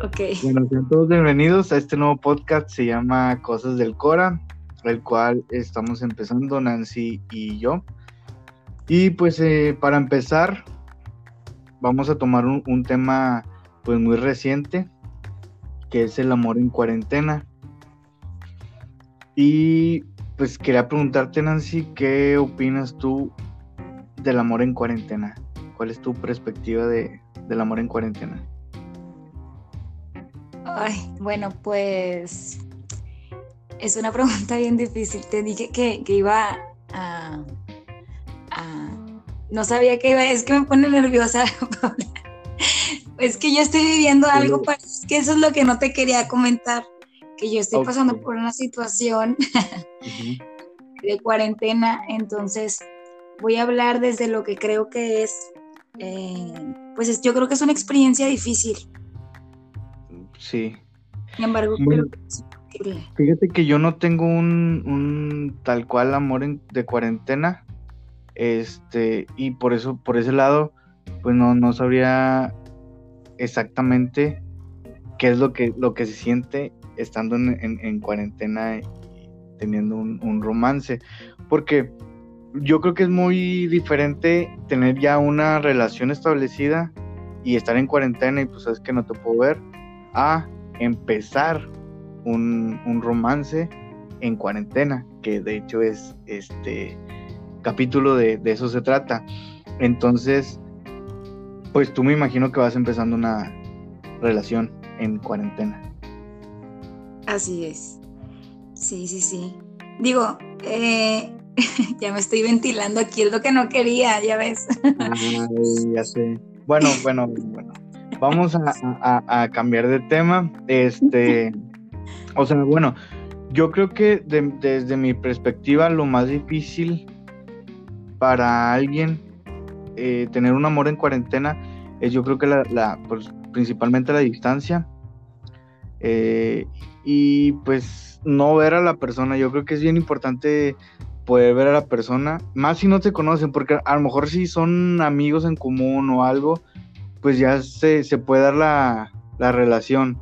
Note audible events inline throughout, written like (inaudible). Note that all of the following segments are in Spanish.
Ok. Bueno, sean todos bienvenidos a este nuevo podcast, se llama Cosas del Cora, el cual estamos empezando Nancy y yo. Y pues eh, para empezar, vamos a tomar un, un tema pues muy reciente, que es el amor en cuarentena. Y pues quería preguntarte, Nancy, ¿qué opinas tú del amor en cuarentena? ¿Cuál es tu perspectiva de, del amor en cuarentena? Ay, bueno, pues es una pregunta bien difícil. Te dije que, que iba a, a, No sabía que iba, es que me pone nerviosa. (laughs) es que yo estoy viviendo algo, es que eso es lo que no te quería comentar, que yo estoy pasando por una situación (laughs) de cuarentena, entonces voy a hablar desde lo que creo que es, eh, pues yo creo que es una experiencia difícil. Sí. Sin embargo, Bueno, creo que es. Fíjate que yo no tengo un, un tal cual amor en- de cuarentena. Este, y por eso, por ese lado, pues no, no sabría exactamente qué es lo que, lo que se siente estando en, en- en cuarentena y teniendo un, un romance. Porque yo creo que es muy diferente tener ya una relación establecida y estar en cuarentena y pues sabes que no te puedo ver, a empezar un, un romance en cuarentena, que de hecho es este capítulo de, de eso se trata. Entonces, pues tú me imagino que vas empezando una relación en cuarentena. Así es. Sí, sí, sí. Digo, eh, (laughs) ya me estoy ventilando aquí, es lo que no quería, ya ves. Ay, ya sé. Bueno, bueno, bueno. Vamos a, cambiar de tema. Este, o sea, bueno, yo creo que de- desde mi perspectiva lo más difícil para alguien eh, tener un amor en cuarentena es yo creo que la, la, pues, principalmente la distancia eh, y pues no ver a la persona. Yo creo que es bien importante poder ver a la persona, más si no te conocen, porque a lo mejor si son amigos en común o algo, pues ya se, se puede dar la, la relación.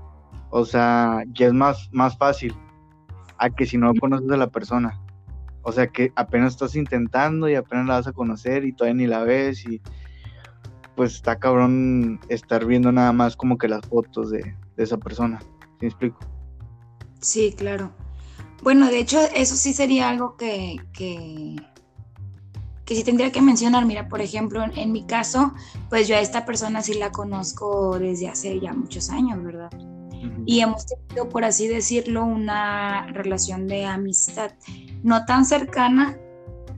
O sea, ya es más, más fácil a que si no conoces a la persona. O sea, que apenas estás intentando y apenas la vas a conocer y todavía ni la ves y pues está cabrón estar viendo nada más como que las fotos de, de esa persona. ¿Sí me explico? Sí, claro. Bueno, de hecho, eso sí sería algo que, que, que sí tendría que mencionar. Mira, por ejemplo, en, en mi caso, pues yo a esta persona sí la conozco desde hace ya muchos años, ¿verdad? Y hemos tenido, por así decirlo, una relación de amistad, no tan cercana,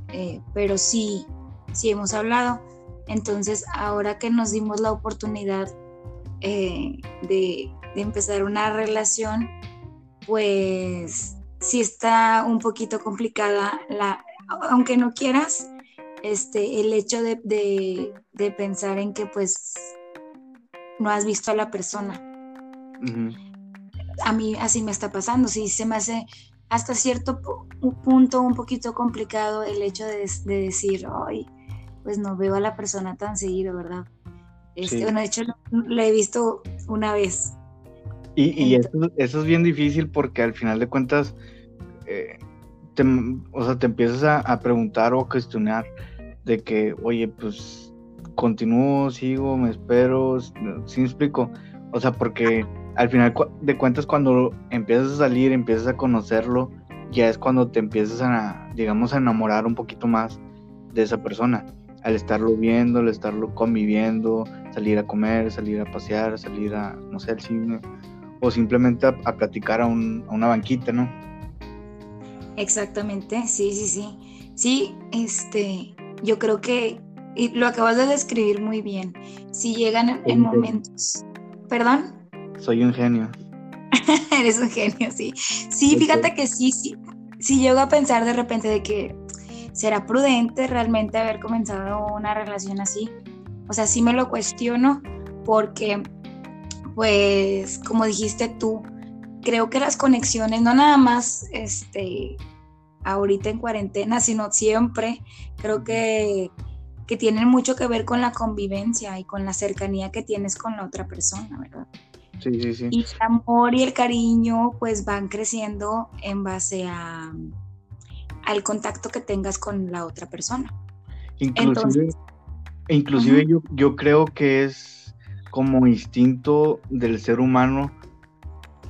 eh, pero sí, sí hemos hablado. Entonces, ahora que nos dimos la oportunidad eh, de, de empezar una relación, pues sí está un poquito complicada, la, aunque no quieras, este, el hecho de, de, de pensar en que pues no has visto a la persona a mí así me está pasando, sí, se me hace hasta cierto pu- un punto un poquito complicado el hecho de, de decir, ay, pues no veo a la persona tan seguido, ¿verdad? Este, Sí. Bueno, de hecho lo, lo he visto una vez. Y, y eso, eso es bien difícil porque al final de cuentas, eh, te, o sea, te empiezas a, a preguntar o a cuestionar de que, oye, pues continúo, sigo, me espero, ¿sí me explico? O sea, porque al final de cuentas cuando empiezas a salir, empiezas a conocerlo, ya es cuando te empiezas a, digamos, a enamorar un poquito más de esa persona. Al estarlo viendo, al estarlo conviviendo, salir a comer, salir a pasear, salir a, no sé, al cine, o simplemente a, a platicar a, un- a una banquita, ¿no? Exactamente, sí, sí, sí. Sí, este, yo creo que y lo acabas de describir muy bien. Si llegan en, en momentos, perdón. Soy un genio. (laughs) Eres un genio, sí. Sí, fíjate que sí, sí. Sí llego a pensar de repente de que será prudente realmente haber comenzado una relación así. O sea, sí me lo cuestiono porque, pues, como dijiste tú, creo que las conexiones, no nada más, este, ahorita en cuarentena, sino siempre, creo que, que tienen mucho que ver con la convivencia y con la cercanía que tienes con la otra persona, ¿verdad? Sí, sí, sí. Y el amor y el cariño pues van creciendo en base a, al contacto que tengas con la otra persona. Inclusive, inclusive yo, yo creo que es como instinto del ser humano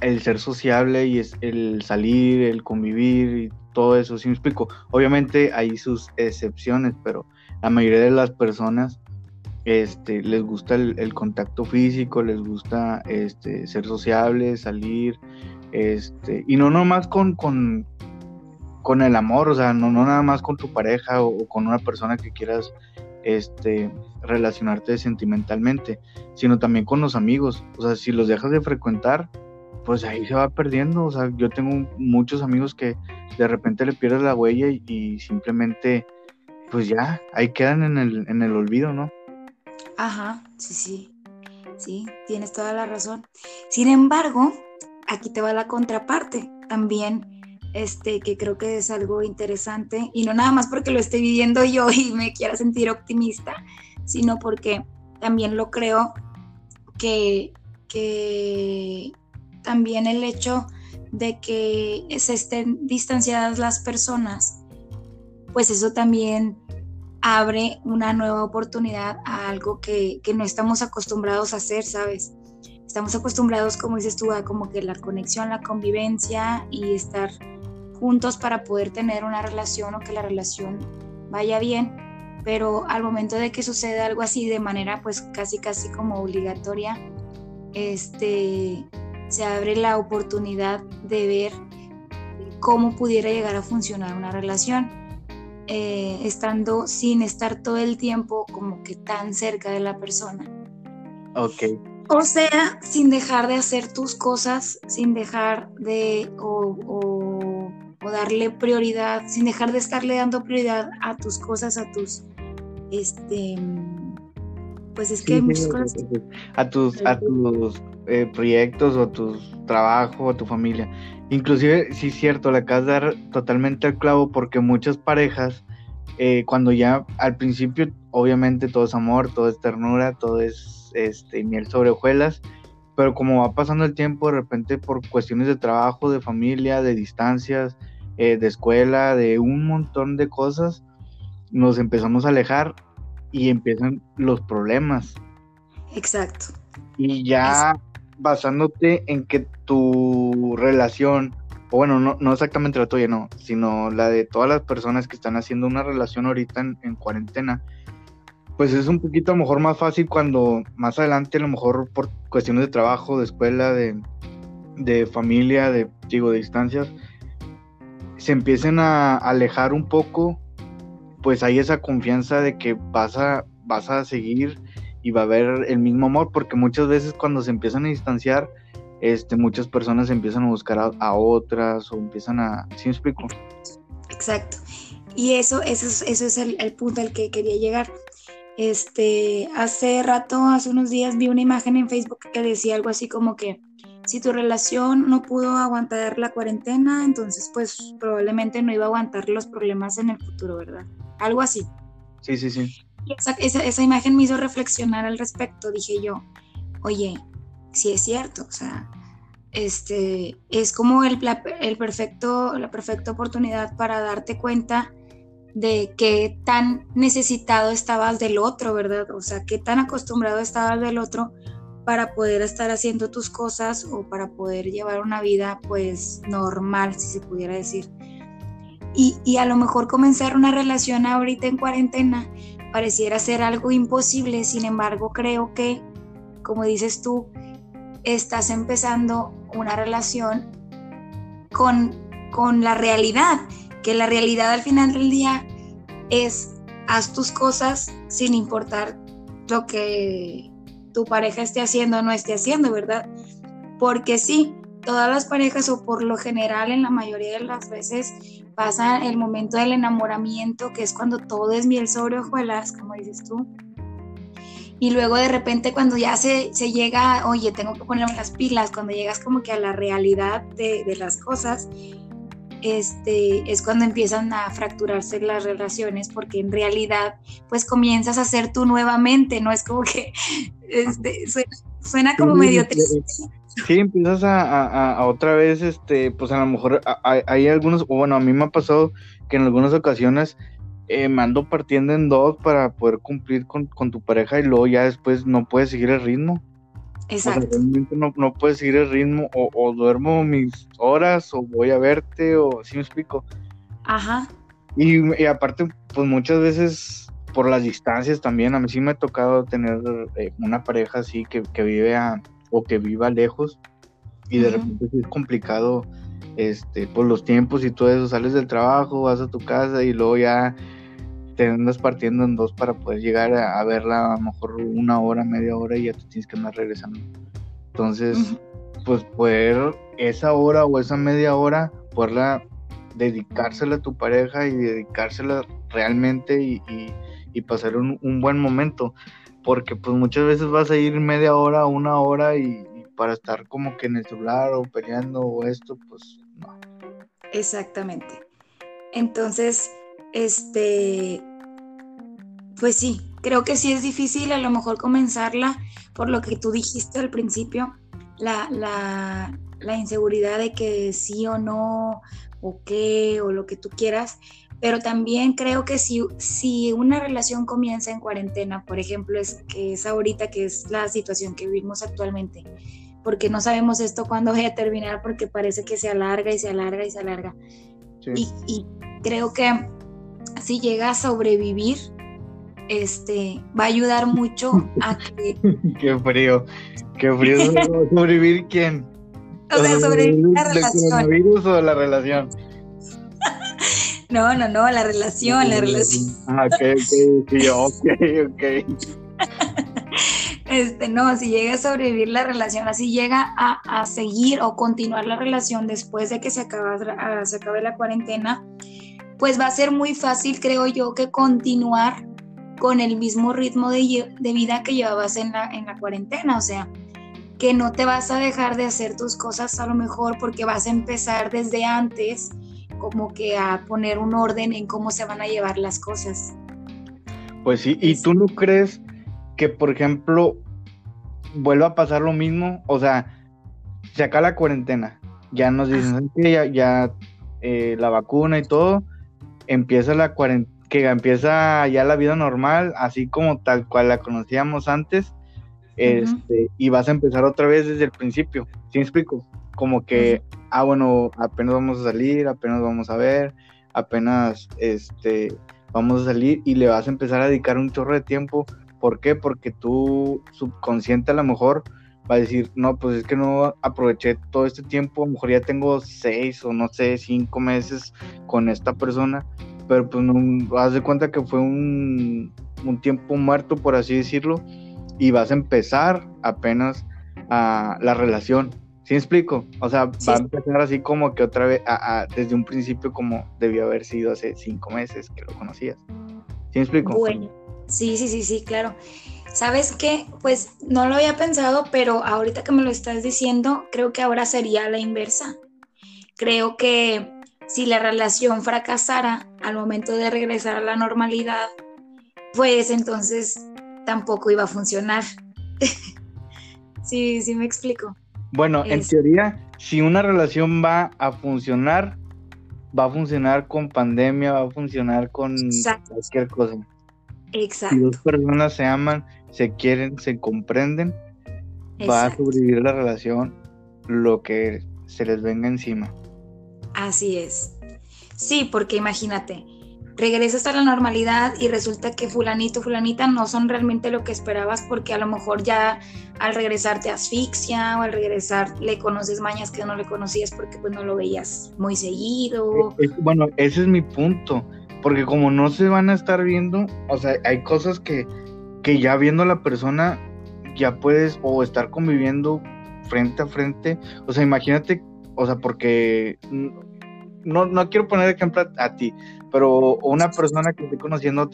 el ser sociable y es el salir, el convivir y todo eso, ¿sí me explico? Obviamente hay sus excepciones, pero la mayoría de las personas este, les gusta el, contacto físico, les gusta este, ser sociables, salir, este, y no nomás con, con, con el amor, o sea, no, no nada más con tu pareja o, con una persona que quieras este, relacionarte sentimentalmente, sino también con los amigos, o sea, si los dejas de frecuentar, pues ahí se va perdiendo, o sea, yo tengo muchos amigos que de repente le pierdes la huella y, simplemente, pues ya, ahí quedan en el, en el olvido, ¿no? Ajá, sí, sí, sí, tienes toda la razón. Sin embargo, aquí te va la contraparte también, este, que creo que es algo interesante, y no nada más porque lo esté viviendo yo y me quiera sentir optimista, sino porque también lo creo que, que también el hecho de que se estén distanciadas las personas, pues eso también abre una nueva oportunidad a algo que, no estamos acostumbrados a hacer, ¿sabes? Estamos acostumbrados, como dices tú, a como que la conexión, la convivencia y estar juntos para poder tener una relación o que la relación vaya bien, pero al momento de que sucede algo así de manera pues casi casi como obligatoria, este se abre la oportunidad de ver cómo pudiera llegar a funcionar una relación eh, estando sin estar todo el tiempo como que tan cerca de la persona. Ok. O sea, sin dejar de hacer tus cosas, sin dejar de o, darle prioridad, sin dejar de estarle dando prioridad a tus cosas, a tus, este, pues es que hay muchas cosas. A tus, a tus eh, proyectos o tus trabajos o tu familia. Inclusive, sí es cierto, le acabas de dar totalmente al clavo porque muchas parejas, eh, cuando ya al principio, obviamente todo es amor, todo es ternura, todo es este, miel sobre hojuelas, pero como va pasando el tiempo, de repente por cuestiones de trabajo, de familia, de distancias, eh, de escuela, de un montón de cosas, nos empezamos a alejar y empiezan los problemas. Exacto. Y ya basándote en que tu relación, o bueno, no, no exactamente la tuya, no, sino la de todas las personas que están haciendo una relación ahorita en, cuarentena, pues es un poquito a lo mejor más fácil cuando más adelante, a lo mejor por cuestiones de trabajo, de escuela, de, de familia, de, digo, de distancias, se empiecen a alejar un poco, pues hay esa confianza de que vas a, vas a seguir y va a haber el mismo amor, porque muchas veces cuando se empiezan a distanciar, este, muchas personas empiezan a buscar a, otras o empiezan a... ¿Sí me explico? Exacto. Y eso, eso, es, eso es el, el, punto al que quería llegar. Este, hace rato, hace unos días, vi una imagen en Facebook que decía algo así como que si tu relación no pudo aguantar la cuarentena, entonces pues probablemente no iba a aguantar los problemas en el futuro, ¿verdad? Algo así. Sí, sí, sí esa, esa, imagen me hizo reflexionar al respecto. Dije yo, oye, sí es cierto, o sea, este, es como el, el perfecto, la perfecta oportunidad para darte cuenta de qué tan necesitado estabas del otro, ¿verdad? O sea, qué tan acostumbrado estabas del otro para poder estar haciendo tus cosas o para poder llevar una vida pues normal, si se pudiera decir. Y, y a lo mejor comenzar una relación ahorita en cuarentena pareciera ser algo imposible, sin embargo creo que, como dices tú, estás empezando una relación con, con la realidad, que la realidad al final del día es haz tus cosas sin importar lo que tu pareja esté haciendo o no esté haciendo, ¿verdad? Porque sí, todas las parejas o por lo general en la mayoría de las veces pasa el momento del enamoramiento, que es cuando todo es miel sobre hojuelas, como dices tú. Y luego de repente cuando ya se, se llega, oye, tengo que ponerme las pilas, cuando llegas como que a la realidad de, de las cosas, este, es cuando empiezan a fracturarse las relaciones, porque en realidad, pues comienzas a ser tú nuevamente, no es como que (laughs) este, Suena como medio triste. Sí, empiezas a, otra vez, este, pues a lo mejor hay, algunos, o bueno, a mí me ha pasado que en algunas ocasiones eh, me ando partiendo en dos para poder cumplir con, tu pareja y luego ya después no puedes seguir el ritmo. Exacto. realmente no, no puedes seguir el ritmo, o, duermo mis horas, o voy a verte, o si me explico. Ajá. Y, aparte, pues muchas veces por las distancias también, a mí sí me ha tocado tener eh, una pareja así que, que vive a o que viva lejos y de repente es complicado este por los tiempos y todo eso sales del trabajo vas a tu casa y luego ya te andas partiendo en dos para poder llegar a, verla a lo mejor una hora media hora y ya te tienes que andar regresando. Entonces pues poder esa hora o esa media hora poderla dedicársela a tu pareja y dedicársela realmente y, pasar un, un buen momento porque pues muchas veces vas a ir media hora, una hora y, para estar como que en el celular o peleando o esto, pues no. Exactamente. Entonces, este, pues sí, creo que sí es difícil a lo mejor comenzarla por lo que tú dijiste al principio, la, la, la inseguridad de que sí o no, o qué, o lo que tú quieras, pero también creo que si, si una relación comienza en cuarentena, por ejemplo, es que es ahorita que es la situación que vivimos actualmente, porque no sabemos esto cuándo vaya a terminar, porque parece que se alarga y se alarga y se alarga. Y, creo que si llega a sobrevivir, este, va a ayudar mucho (laughs) a que... qué frío, qué frío. ¿Sobrevivir quién? (laughs) O sea, sobrevivir la relación. ¿El virus o la relación? No, no, no, la relación, la relación. Ah, ok, ok, ok, (laughs) Este, no, si llega a sobrevivir la relación, así llega a, seguir o continuar la relación después de que se, acaba, ah, se acabe la cuarentena, pues va a ser muy fácil, creo yo, que continuar con el mismo ritmo de, de vida que llevabas en la, en la cuarentena. O sea, que no te vas a dejar de hacer tus cosas a lo mejor porque vas a empezar desde antes como que a poner un orden en cómo se van a llevar las cosas. Pues sí, ¿y tú no crees que, por ejemplo, vuelva a pasar lo mismo? O sea, se acaba la cuarentena, ya nos dicen que ya, ya eh, la vacuna y todo, empieza la cuarentena, que empieza ya la vida normal, así como tal cual la conocíamos antes, este, y vas a empezar otra vez desde el principio, ¿sí me explico? Como que ah, bueno, apenas vamos a salir, apenas vamos a ver, apenas este, vamos a salir y le vas a empezar a dedicar un chorro de tiempo. ¿Por qué? Porque tu subconsciente a lo mejor va a decir, no, pues es que no aproveché todo este tiempo, a lo mejor ya tengo seis o no sé, cinco meses con esta persona, pero pues no, vas de cuenta que fue un, un tiempo muerto, por así decirlo, y vas a empezar apenas a la relación ¿Sí me explico? O sea, va a empezar así como que otra vez, desde un principio como debió haber sido hace cinco meses que lo conocías. ¿Sí me explico? Bueno, sí, sí, sí, sí, claro. ¿Sabes qué? Pues no lo había pensado, pero ahorita que me lo estás diciendo, creo que ahora sería la inversa. Creo que si la relación fracasara al momento de regresar a la normalidad, pues entonces tampoco iba a funcionar. (laughs) sí, sí me explico. Bueno, en teoría, si una relación va a funcionar, va a funcionar con pandemia, va a funcionar con cualquier cosa. Exacto. Si dos personas se aman, se quieren, se comprenden, va a sobrevivir la relación lo que se les venga encima. Así es. Sí, porque imagínate, regresas a la normalidad y resulta que fulanito, fulanita no son realmente lo que esperabas porque a lo mejor ya al regresar te asfixia o al regresar le conoces mañas que no le conocías porque pues no lo veías muy seguido. Eh, bueno, ese es mi punto, porque como no se van a estar viendo, o sea, hay cosas que, que ya viendo a la persona ya puedes o estar conviviendo frente a frente, o sea, imagínate, o sea, porque no, no quiero poner ejemplo a ti, pero una persona que esté conociendo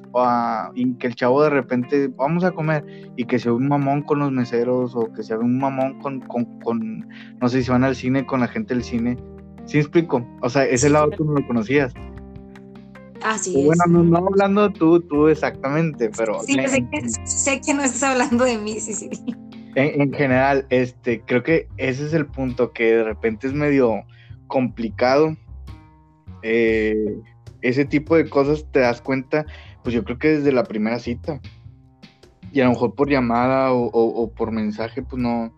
y que el chavo de repente vamos a comer y que sea un mamón con los meseros o que sea un mamón con, con, no sé si van al cine con la gente del cine. ¿Sí explico? O sea, ese lado tú no lo conocías. Así es. Bueno, no, hablando tú, tú exactamente, pero... Sí, sé, que, sé que no estás hablando de mí, sí, sí. En, general, este, creo que ese es el punto que de repente es medio complicado. Eh, ese tipo de cosas te das cuenta, pues yo creo que desde la primera cita. Y a lo mejor por llamada o, por mensaje, pues no,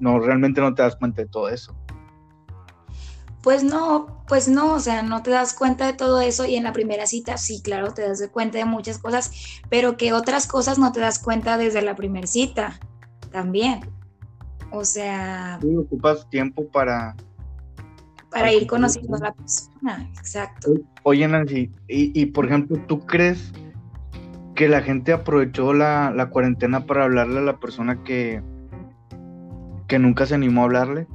no, realmente no te das cuenta de todo eso. Pues no, pues no, o sea, no te das cuenta de todo eso y en la primera cita sí, claro, te das cuenta de muchas cosas, pero que otras cosas no te das cuenta desde la primera cita también. O sea... Tú ocupas tiempo para... Para ir conociendo a la persona, exacto. Oye, Nancy, y, y por ejemplo, ¿tú crees que la gente aprovechó la, la cuarentena para hablarle a la persona que, que nunca se animó a hablarle?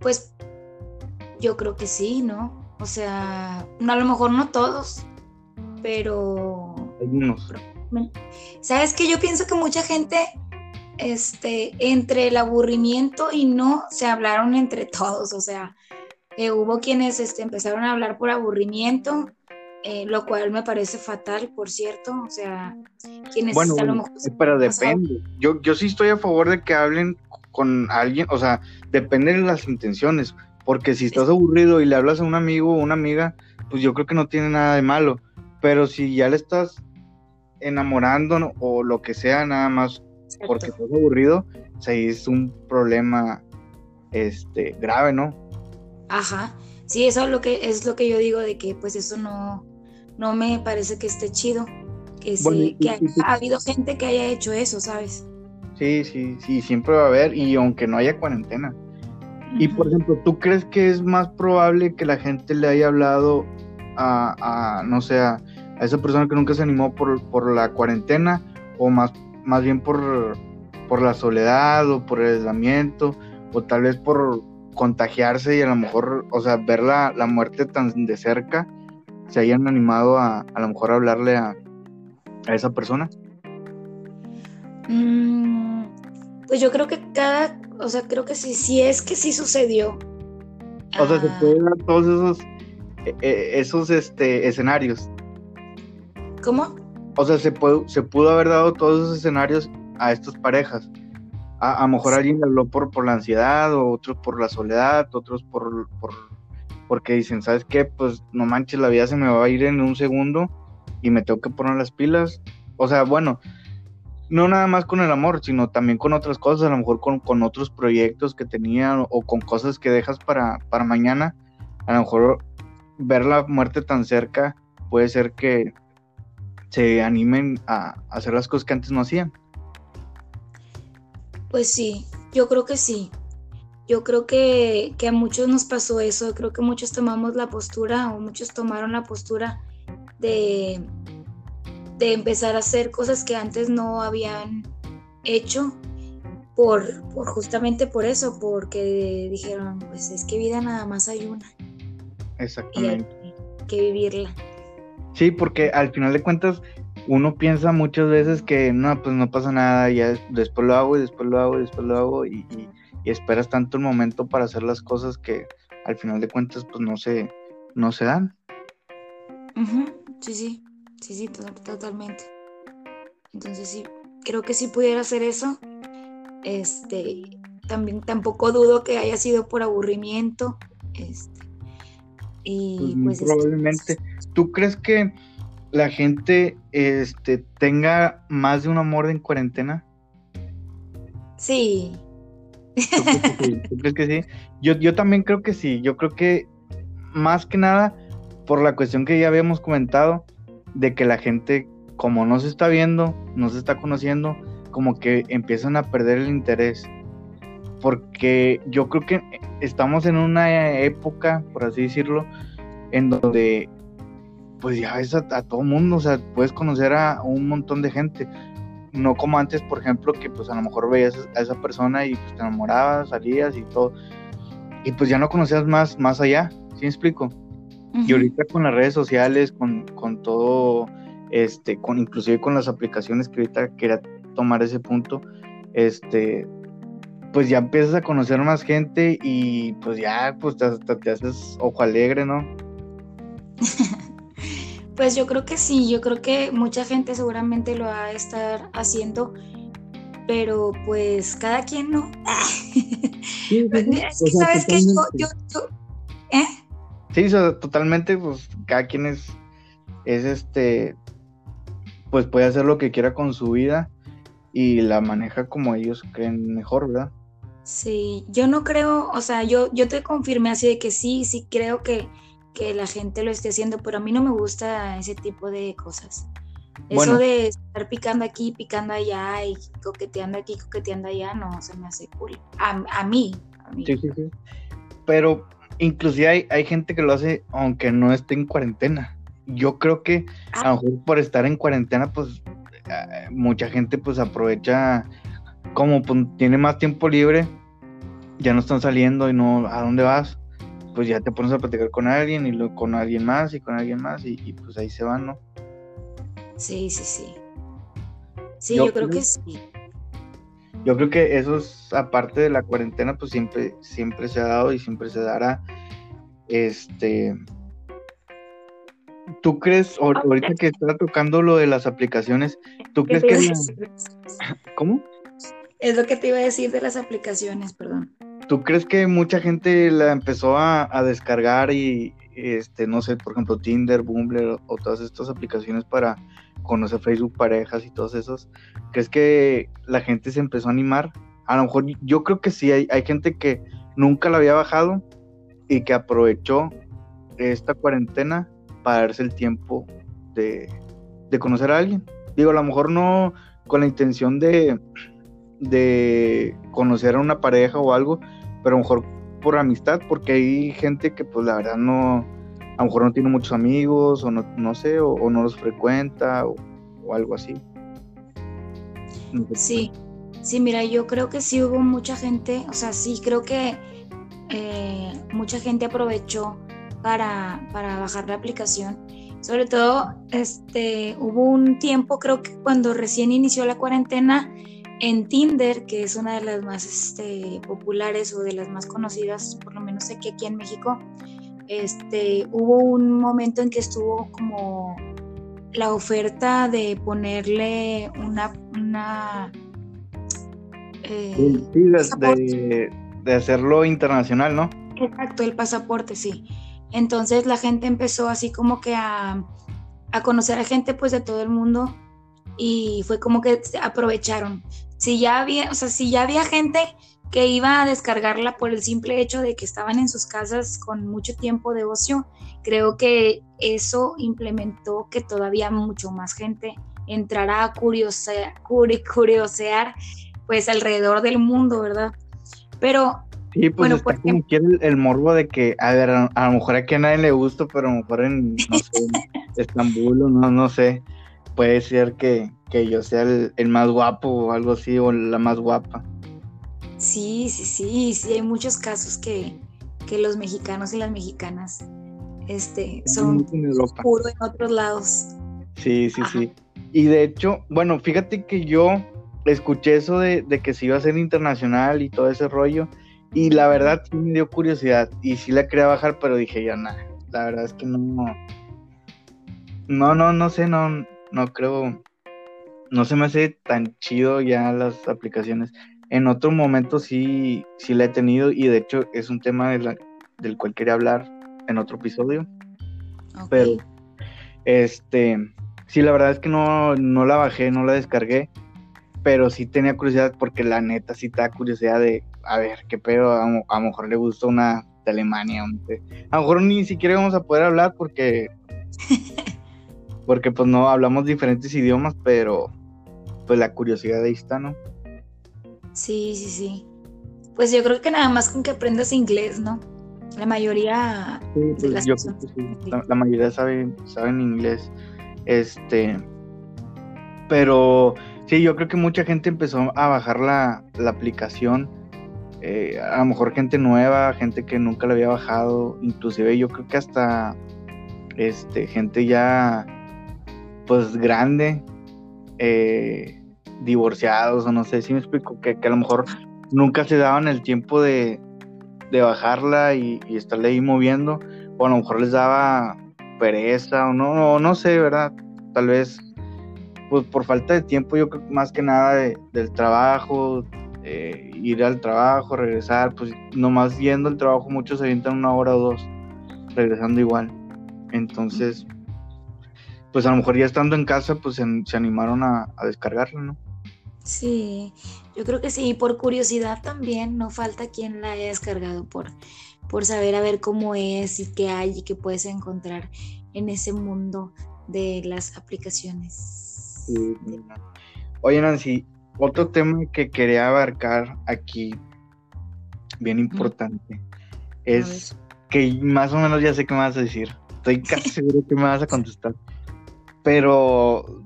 Pues yo creo que sí, ¿no? O sea, a lo mejor no todos, pero... Algunos. ¿Sabes que Yo pienso que mucha gente, este, entre el aburrimiento y no, se hablaron entre todos, o sea, eh, hubo quienes este, empezaron a hablar por aburrimiento, eh, lo cual me parece fatal, por cierto, o sea, quienes bueno, a lo mejor... Pero depende, yo, yo sí estoy a favor de que hablen con alguien, o sea, depende de las intenciones, porque si estás aburrido y le hablas a un amigo o una amiga, pues yo creo que no tiene nada de malo, pero si ya le estás enamorando o lo que sea, nada más porque estás aburrido, o sea, es un problema este grave, ¿no? Ajá. Sí, eso es lo que es lo que yo digo de que pues eso no no me parece que esté chido, que sí, que ha habido gente que haya hecho eso, ¿sabes? Sí, sí, sí, siempre va a haber, y aunque no haya cuarentena. Y por ejemplo, ¿tú crees que es más probable que la gente le haya hablado a, no sé, a, esa persona que nunca se animó por, la cuarentena, o más, más bien por, por la soledad, o por el aislamiento, o tal vez por contagiarse y a lo mejor, o sea, ver la, muerte tan de cerca, se hayan animado a a lo mejor hablarle a, a esa persona? Mm, pues yo creo que cada, o sea, creo que sí, sí es que sí sucedió. O sea, se ah. pueden dar todos esos, eh, eh, esos este, escenarios. ¿Cómo? O sea, se, pudo, se pudo haber dado todos esos escenarios a estas parejas. A, lo mejor alguien habló por, por la ansiedad, o otros por la soledad, otros por, por porque dicen, ¿sabes qué? Pues no manches, la vida se me va a ir en un segundo y me tengo que poner las pilas. O sea, bueno, no nada más con el amor, sino también con otras cosas, a lo mejor con, otros proyectos que tenían o con cosas que dejas para, para mañana. A lo mejor ver la muerte tan cerca puede ser que se animen a, hacer las cosas que antes no hacían. Pues sí, yo creo que sí. Yo creo que, que, a muchos nos pasó eso, creo que muchos tomamos la postura o muchos tomaron la postura de, de empezar a hacer cosas que antes no habían hecho por, justamente por eso, porque dijeron, pues es que vida nada más hay una. Exactamente. Y hay que vivirla. Sí, porque al final de cuentas uno piensa muchas veces que no, pues no pasa nada, ya después lo hago y después lo hago y después lo hago y, esperas tanto el momento para hacer las cosas que al final de cuentas pues no se, no se dan. Sí, sí. Sí, sí, totalmente. Entonces sí, creo que si pudiera hacer eso. Este, también tampoco dudo que haya sido por aburrimiento. Este, y pues, pues probablemente. ¿Tú crees que la gente este, tenga más de un amor en cuarentena? Sí. ¿Tú crees que sí? Yo, yo también creo que sí. Yo creo que más que nada por la cuestión que ya habíamos comentado, de que la gente, como no se está viendo, no se está conociendo, como que empiezan a perder el interés. Porque yo creo que estamos en una época, por así decirlo, en donde pues ya ves a, todo mundo, o sea, puedes conocer a un montón de gente. No como antes, por ejemplo, que pues a lo mejor veías a esa persona y pues te enamorabas, salías y todo. Y pues ya no conocías más, más allá, ¿sí me explico? Y ahorita con las redes sociales, con, todo, este, con inclusive con las aplicaciones que ahorita quería tomar ese punto, este, pues ya empiezas a conocer más gente y pues ya, pues te, te haces ojo alegre, ¿no? (laughs) Pues yo creo que sí, yo creo que mucha gente seguramente lo va a estar haciendo, pero pues cada quien no. (laughs) ¿Sabes qué? Yo, ¿eh? Sí, totalmente, pues cada quien es, es este, pues puede hacer lo que quiera con su vida y la maneja como ellos creen mejor, ¿verdad? Sí, yo no creo, o sea, yo, yo te confirmé así de que sí, sí creo que, que la gente lo esté haciendo, pero a mí no me gusta ese tipo de cosas. Eso de estar picando aquí, picando allá y coqueteando aquí, coqueteando allá, no se me hace cool. A, a mí, a mí. Sí, sí, sí. Pero inclusive hay, hay gente que lo hace aunque no esté en cuarentena. Yo creo que a lo ah. mejor por estar en cuarentena, pues eh, mucha gente pues aprovecha como pues, tiene más tiempo libre, ya no están saliendo y no, ¿a dónde vas? Pues ya te pones a platicar con alguien y luego con alguien más y con alguien más y, pues ahí se van, ¿no? Sí, sí, sí. Sí, yo, creo, que sí. Yo creo que eso es, aparte de la cuarentena, pues siempre, siempre se ha dado y siempre se dará. Este, ¿Tú crees, ahorita que está tocando lo de las aplicaciones, ¿tú crees que... ¿Cómo? Es lo que te iba a decir de las aplicaciones, perdón. ¿Tú crees que mucha gente la empezó a, descargar y, este, no sé, por ejemplo, Tinder, Bumble o todas estas aplicaciones para conocer Facebook parejas y todos esos? ¿Crees que la gente se empezó a animar? A lo mejor yo creo que sí, hay, hay gente que nunca la había bajado y que aprovechó esta cuarentena para darse el tiempo de, conocer a alguien. Digo, a lo mejor no con la intención de, de conocer a una pareja o algo, pero a lo mejor por amistad, porque hay gente que pues la verdad no, a lo mejor no tiene muchos amigos o no, no sé, o, no los frecuenta o, algo así. Sí, sí, mira, yo creo que sí hubo mucha gente, o sea, sí creo que eh, mucha gente aprovechó para, bajar la aplicación. Sobre todo, este, hubo un tiempo, creo que cuando recién inició la cuarentena, en Tinder, que es una de las más este, populares o de las más conocidas, por lo menos aquí, aquí en México, este, hubo un momento en que estuvo como la oferta de ponerle una... una eh, de, de, hacerlo internacional, ¿no? Exacto, el pasaporte, sí. Entonces la gente empezó así como que a, conocer a gente pues de todo el mundo y fue como que aprovecharon. Si ya había, o sea, si ya había gente que iba a descargarla por el simple hecho de que estaban en sus casas con mucho tiempo de ocio, creo que eso implementó que todavía mucho más gente entrará a curiosear, curiosear pues alrededor del mundo, ¿verdad? Pero Sí, pues está como el, morbo de que, a ver, a, lo mejor aquí a nadie le gusta, pero a lo mejor en, no sé, (laughs) Estambul o no, no sé, puede ser que, yo sea el, más guapo o algo así, o la más guapa. Sí, sí, sí, sí, hay muchos casos que, que los mexicanos y las mexicanas este, son puro en otros lados. Sí, sí, sí. Y de hecho, bueno, fíjate que yo escuché eso de, de que se iba a hacer internacional y todo ese rollo y la verdad sí me dio curiosidad y sí la quería bajar, pero dije ya nada. La verdad es que no. No, no, no sé, no, no creo. No se me hace tan chido ya las aplicaciones. En otro momento sí, sí la he tenido y de hecho es un tema del cual quería hablar en otro episodio. Pero, este, sí, la verdad es que no, no la bajé, no la descargué, pero sí tenía curiosidad porque la neta sí te da curiosidad de a ver, qué pedo, a, lo mejor le gusta una de Alemania, a lo mejor ni siquiera vamos a poder hablar porque, (laughs) porque pues no hablamos diferentes idiomas, pero pues la curiosidad ahí está, ¿no? Sí, sí, sí. Pues yo creo que nada más con que aprendas inglés, ¿no? La mayoría de pues, las La, mayoría saben, saben inglés. Este, pero sí, yo creo que mucha gente empezó a bajar la, la aplicación eh, a lo mejor gente nueva, gente que nunca la había bajado, inclusive yo creo que hasta este, gente ya pues grande, eh, divorciados o no sé si me explico, que, a lo mejor nunca se daban el tiempo de, bajarla y, estarle ahí moviendo, o a lo mejor les daba pereza o no, no, sé, ¿verdad? Tal vez pues por falta de tiempo, yo creo más que nada del trabajo, ir al trabajo, regresar, pues nomás yendo al trabajo muchos se avientan una hora o dos, regresando igual. Entonces, pues a lo mejor ya estando en casa, pues se, animaron a, a descargarla, ¿no? Sí, yo creo que sí, por curiosidad también, no falta quien la haya descargado por, por saber a ver cómo es y qué hay y qué puedes encontrar en ese mundo de las aplicaciones. Oye, Nancy, otro tema que quería abarcar aquí, bien importante, es que más o menos ya sé qué me vas a decir. Estoy casi seguro que me vas a contestar. Pero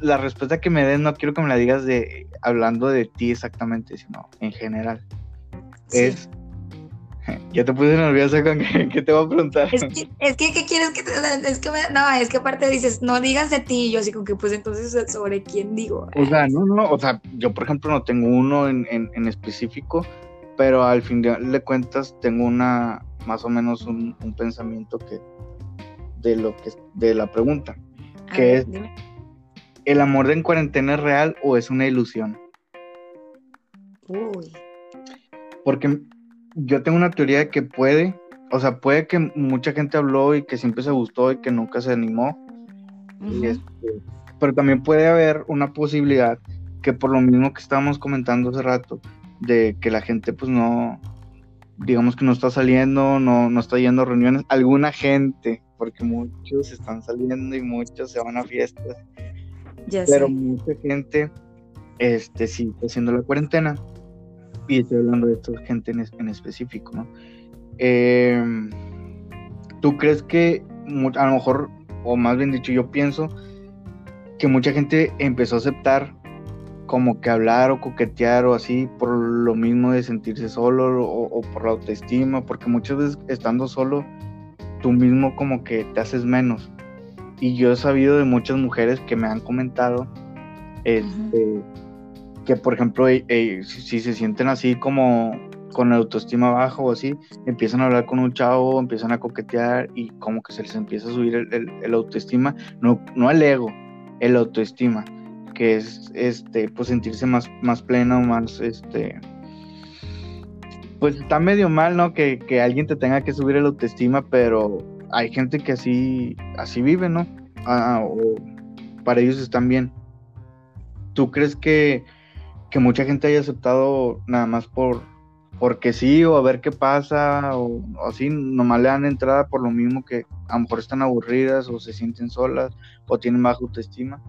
la respuesta que me des no quiero que me la digas de hablando de ti exactamente, sino en general. Es (laughs) ya te puse nerviosa con que, te voy a preguntar. Es que, es que ¿qué quieres que te es que no, es que aparte dices, no digas de ti, yo así como que pues entonces sobre quién digo. O sea, no, no, o sea, yo por ejemplo no tengo uno en, en, específico, pero al fin de, cuentas tengo una, más o menos un, pensamiento que, de lo que, de la pregunta, que es, ¿el amor de en cuarentena es real o es una ilusión? Uy. Porque yo tengo una teoría de que puede, o sea, puede que mucha gente habló y que siempre se gustó y que nunca se animó. Este, pero también puede haber una posibilidad que por lo mismo que estábamos comentando hace rato, de que la gente pues no, digamos que no está saliendo, no, no está yendo a reuniones, alguna gente, porque muchos están saliendo y muchos se van a fiestas, pero mucha gente este sí está haciendo la cuarentena y estoy hablando de esta gente en, específico, ¿no? Em, ¿Tú crees que a lo mejor, o más bien dicho, yo pienso que mucha gente empezó a aceptar como que hablar o coquetear o así por lo mismo de sentirse solo o, por la autoestima, porque muchas veces estando solo, tú mismo como que te haces menos. Y yo he sabido de muchas mujeres que me han comentado este, que por ejemplo, eh, eh, si, se sienten así como con la autoestima baja o así, empiezan a hablar con un chavo, empiezan a coquetear y como que se les empieza a subir el, autoestima, no, no el ego, el autoestima, que es este, pues sentirse más, más pleno, más este pues está medio mal, ¿no? Que, alguien te tenga que subir el autoestima, pero hay gente que así, así vive, ¿no? Ah, o para ellos están bien. ¿Tú crees que que mucha gente haya aceptado nada más por porque sí o a ver qué pasa o, así nomás le dan entrada por lo mismo que a lo mejor están aburridas o se sienten solas o tienen baja autoestima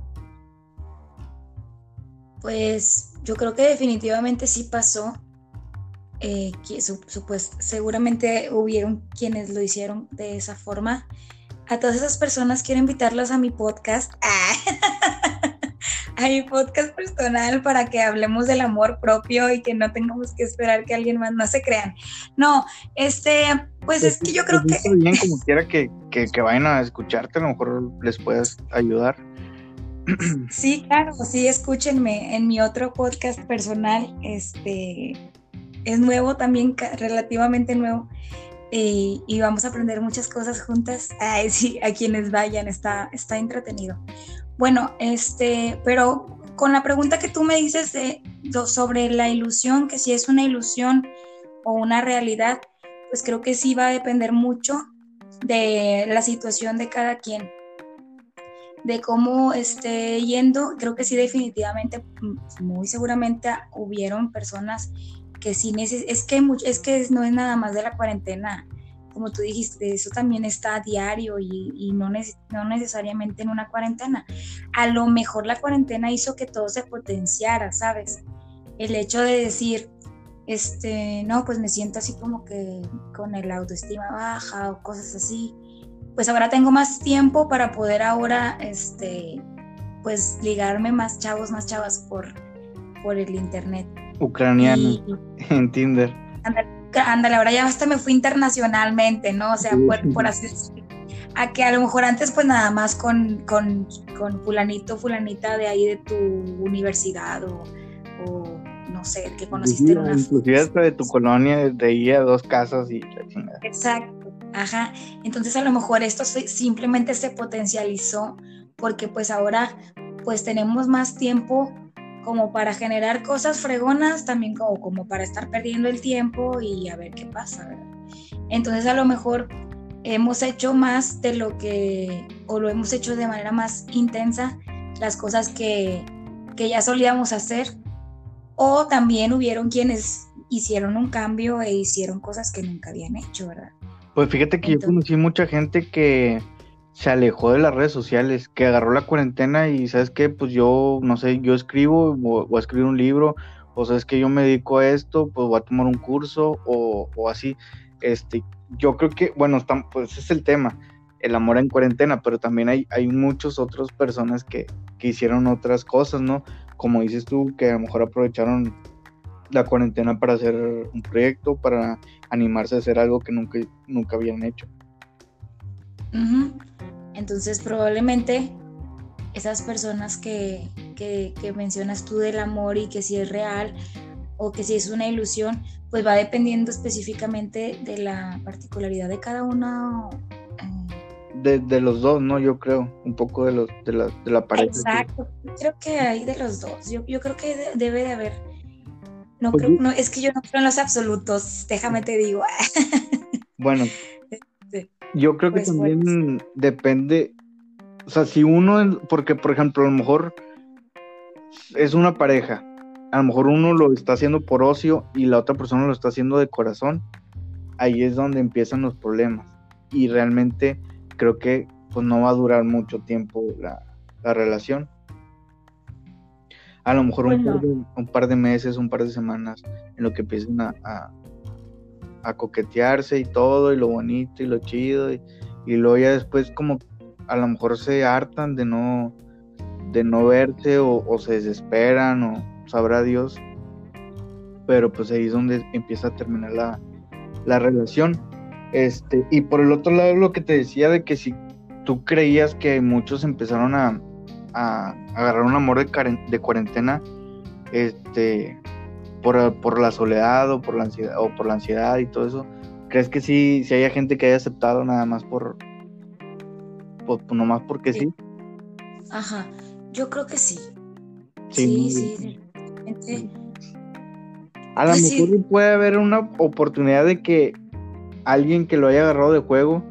pues yo creo que definitivamente sí pasó eh, que seguramente hubieron quienes lo hicieron de esa forma a todas esas personas quiero invitarlas a mi podcast (laughs) a mi podcast personal para que hablemos del amor propio y que no tengamos que esperar que alguien más no se crean. No, este, pues es que yo creo que... bien como quiera que, que, vayan a escucharte, a lo mejor les puedas ayudar. Sí, claro, sí, escúchenme en mi otro podcast personal, este, es nuevo también, relativamente nuevo. Y, y, vamos a aprender muchas cosas juntas. Ay, sí, a quienes vayan, está, está entretenido. Bueno, este, pero con la pregunta que tú me dices sobre la ilusión, que si es una ilusión o una realidad, pues creo que sí va a depender mucho de la situación de cada quien, de cómo esté yendo. Creo que sí, definitivamente, muy seguramente hubieron personas que sí es que es que no es nada más de la cuarentena como tú dijiste, eso también está a diario y, no, no necesariamente en una cuarentena. A lo mejor la cuarentena hizo que todo se potenciara, ¿sabes? El hecho de decir, este, no, pues me siento así como que con el autoestima baja o cosas así. Pues ahora tengo más tiempo para poder ahora, este, pues ligarme más chavos, más chavas por, por el internet. Ucraniano (laughs) en Tinder ándale, ahora ya hasta me fui internacionalmente, ¿no? O sea, por, así decirlo. A que a lo mejor antes pues nada más con, con, con fulanito, fulanita de ahí de tu universidad o, no sé, que conociste en una... Inclusive hasta de tu colonia, de ahí a dos casas y Exacto. Ajá, entonces a lo mejor esto simplemente se potencializó porque pues ahora pues tenemos más tiempo como para generar cosas fregonas, también como, como para estar perdiendo el tiempo y a ver qué pasa, ¿verdad? Entonces a lo mejor hemos hecho más de lo que, o lo hemos hecho de manera más intensa, las cosas que, que ya solíamos hacer, o también hubieron quienes hicieron un cambio e hicieron cosas que nunca habían hecho, ¿verdad? Pues fíjate que yo conocí mucha gente que se alejó de las redes sociales, que agarró la cuarentena y sabes qué, pues yo, no sé, yo escribo o, o escribir un libro, o sabes que yo me dedico a esto, pues voy a tomar un curso o, o así. Este, yo creo que, bueno, está, pues ese es el tema, el amor en cuarentena, pero también hay, hay muchas otras personas que, que hicieron otras cosas, ¿no? Como dices tú, que a lo mejor aprovecharon la cuarentena para hacer un proyecto, para animarse a hacer algo que nunca, nunca habían hecho. Entonces probablemente esas personas que, que, que, mencionas tú del amor y que si es real o que si es una ilusión, pues va dependiendo específicamente de la particularidad de cada uno. De, de, los dos, ¿no? Yo creo, un poco de, los, de, la, de la pareja. Exacto, creo que hay de los dos. Yo, yo creo que debe de haber. No, pues creo, no, es que yo no creo en los absolutos, déjame te digo. (laughs) Bueno, yo creo que pues, también depende, o sea, si uno, porque por ejemplo, a lo mejor es una pareja a lo mejor uno lo está haciendo por ocio y la otra persona lo está haciendo de corazón, ahí es donde empiezan los problemas. Y realmente creo que pues no va a durar mucho tiempo la, relación. A lo mejor un, par de, un, par de, meses, un par de semanas, en lo que empiecen a, a, coquetearse y todo, y lo bonito y lo chido, y, luego ya después como a lo mejor se hartan de no, de no verse o, o se desesperan o, sabrá Dios, pero pues ahí es donde empieza a terminar la, la relación. Este, y por el otro lado, lo que te decía de que si tú creías que muchos empezaron a, a agarrar un amor de, de cuarentena, este, por, por, la soledad o por la ansiedad o por la ansiedad y todo eso, ¿crees que sí, si haya gente que haya aceptado nada más por, por nomás porque sí? Ajá, yo creo que sí. Sí, sí, sí. A lo pues mejor puede haber una oportunidad de que alguien que lo haya agarrado de juego,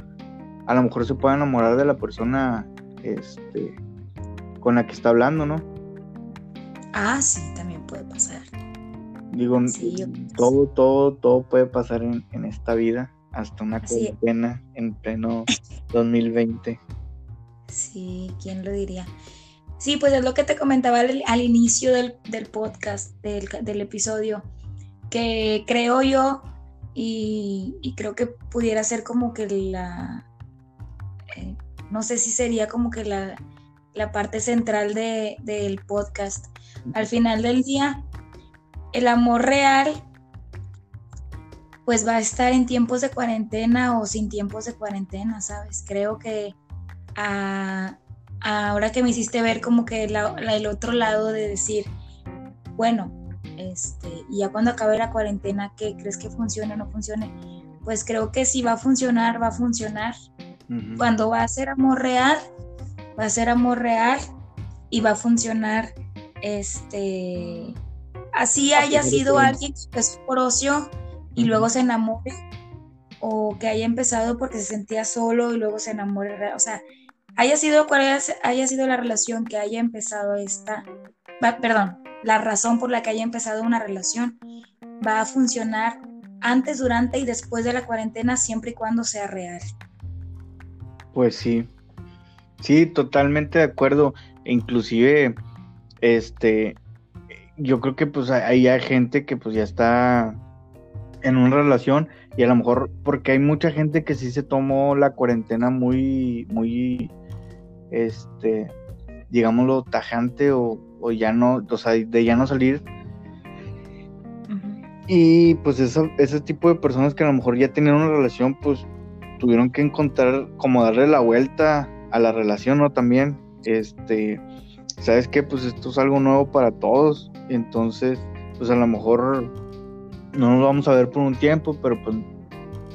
a lo mejor se pueda enamorar de la persona este, con la que está hablando, ¿no? Ah, sí, también puede pasar. Digo, todo, todo, todo puede pasar en, esta vida, hasta una cuarentena en pleno 2020. Sí, ¿quién lo diría? Sí, pues es lo que te comentaba al, inicio del, podcast, del, episodio, que creo yo y, creo que pudiera ser como que la, eh, no sé si sería como que la, parte central del podcast. Al final del día, el amor real pues va a estar en tiempos de cuarentena o sin tiempos de cuarentena, ¿sabes? Creo que a, ahora que me hiciste ver como que el otro lado de decir, bueno, este, y ya cuando acabe la cuarentena, ¿qué crees que funcione o no funcione? Pues creo que si va a funcionar, va a funcionar. Cuando va a ser amor real, va a ser amor real y va a funcionar, este, así haya sido alguien que es por ocio y luego se enamore, o que haya empezado porque se sentía solo y luego se enamore, o sea, haya sido cual haya, sido la relación que haya empezado esta, perdón, la razón por la que haya empezado una relación, va a funcionar antes, durante y después de la cuarentena siempre y cuando sea real. Pues sí, sí, totalmente de acuerdo. Inclusive, este, yo creo que pues ahí hay gente que pues ya está en una relación y a lo mejor porque hay mucha gente que sí se tomó la cuarentena muy, muy este, digámoslo, tajante o, ya no, o sea, de ya no salir. Y pues ese tipo de personas que a lo mejor ya tenían una relación, pues tuvieron que encontrar como darle la vuelta a la relación, ¿no? También, este, ¿sabes qué? Pues esto es algo nuevo para todos, entonces, pues a lo mejor no nos vamos a ver por un tiempo, pero pues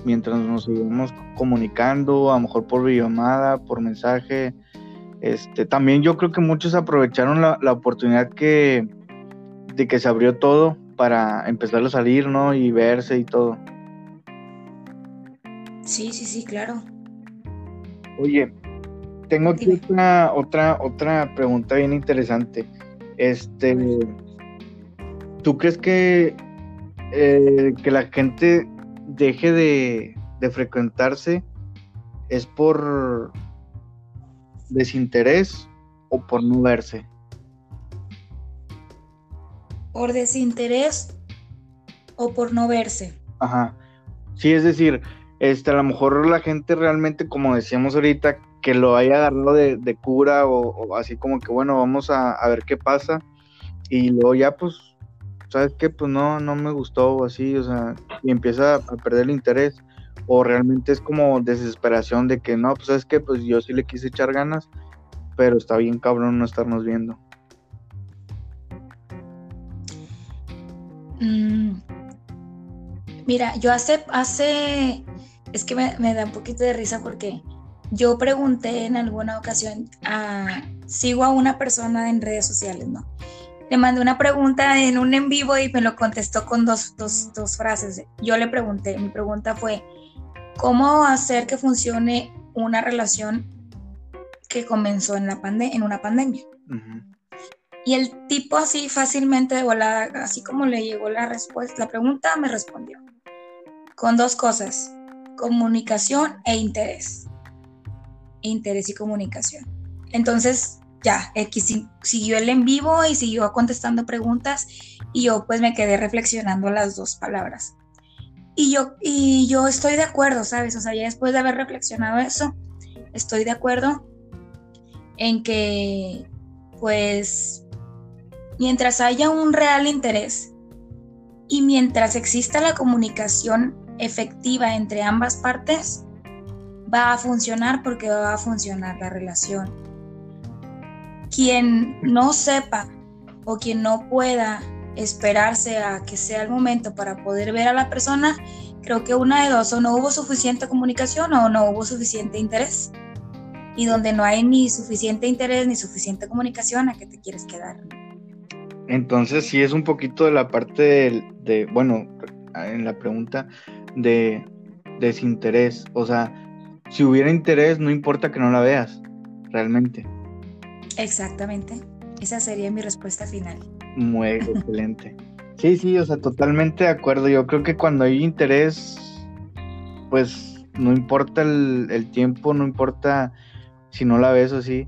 mientras nos seguimos comunicando, a lo mejor por videollamada, por mensaje. Este, también yo creo que muchos aprovecharon la, la oportunidad que, de que se abrió todo para empezar a salir, ¿no? Y verse y todo. Sí, sí, sí, claro. Oye, tengo aquí otra, otra, otra pregunta bien interesante. Este, ¿tú crees que, eh, que la gente deje de, de frecuentarse es por desinterés o por no verse? Por desinterés o por no verse. Ajá. Sí, es decir, este, a lo mejor la gente realmente, como decíamos ahorita, que lo haya agarrado de, cura o, así como que, bueno, vamos a, ver qué pasa. Y luego ya, pues, ¿sabes qué? Pues no, no me gustó o así, o sea, y empieza a perder el interés. O realmente es como desesperación de que, no, pues, ¿sabes qué? Pues yo sí le quise echar ganas, pero está bien cabrón no estarnos viendo. Mm. Mira, yo hace, hace, es que me da un poquito de risa porque yo pregunté en alguna ocasión, a, sigo a una persona en redes sociales, ¿no? Le mandé una pregunta en un en vivo y me lo contestó con dos, dos, frases. Yo le pregunté, mi pregunta fue, ¿cómo hacer que funcione una relación que comenzó en, la en una pandemia? Y el tipo así fácilmente de volada, así como le llegó la respuesta, la pregunta me respondió con dos cosas, comunicación e interés interés y comunicación. Entonces, ya, X siguió el en vivo y siguió contestando preguntas y yo pues me quedé reflexionando las dos palabras. Y yo, y yo estoy de acuerdo, ¿sabes? O sea, ya después de haber reflexionado eso, estoy de acuerdo en que pues mientras haya un real interés y mientras exista la comunicación efectiva entre ambas partes, va a funcionar porque va a funcionar la relación. Quien no sepa o quien no pueda esperarse a que sea el momento para poder ver a la persona, creo que una de dos, o no hubo suficiente comunicación o no hubo suficiente interés. Y donde no hay ni suficiente interés ni suficiente comunicación, ¿a qué te quieres quedar? Entonces sí es un poquito de la parte de, bueno, en la pregunta de desinterés, o sea, si hubiera interés, no importa que no la veas, realmente. Exactamente. Esa sería mi respuesta final. Muy (laughs) excelente. Sí, sí, o sea, totalmente de acuerdo. Yo creo que cuando hay interés, pues no importa el, tiempo, no importa si no la ves o sí.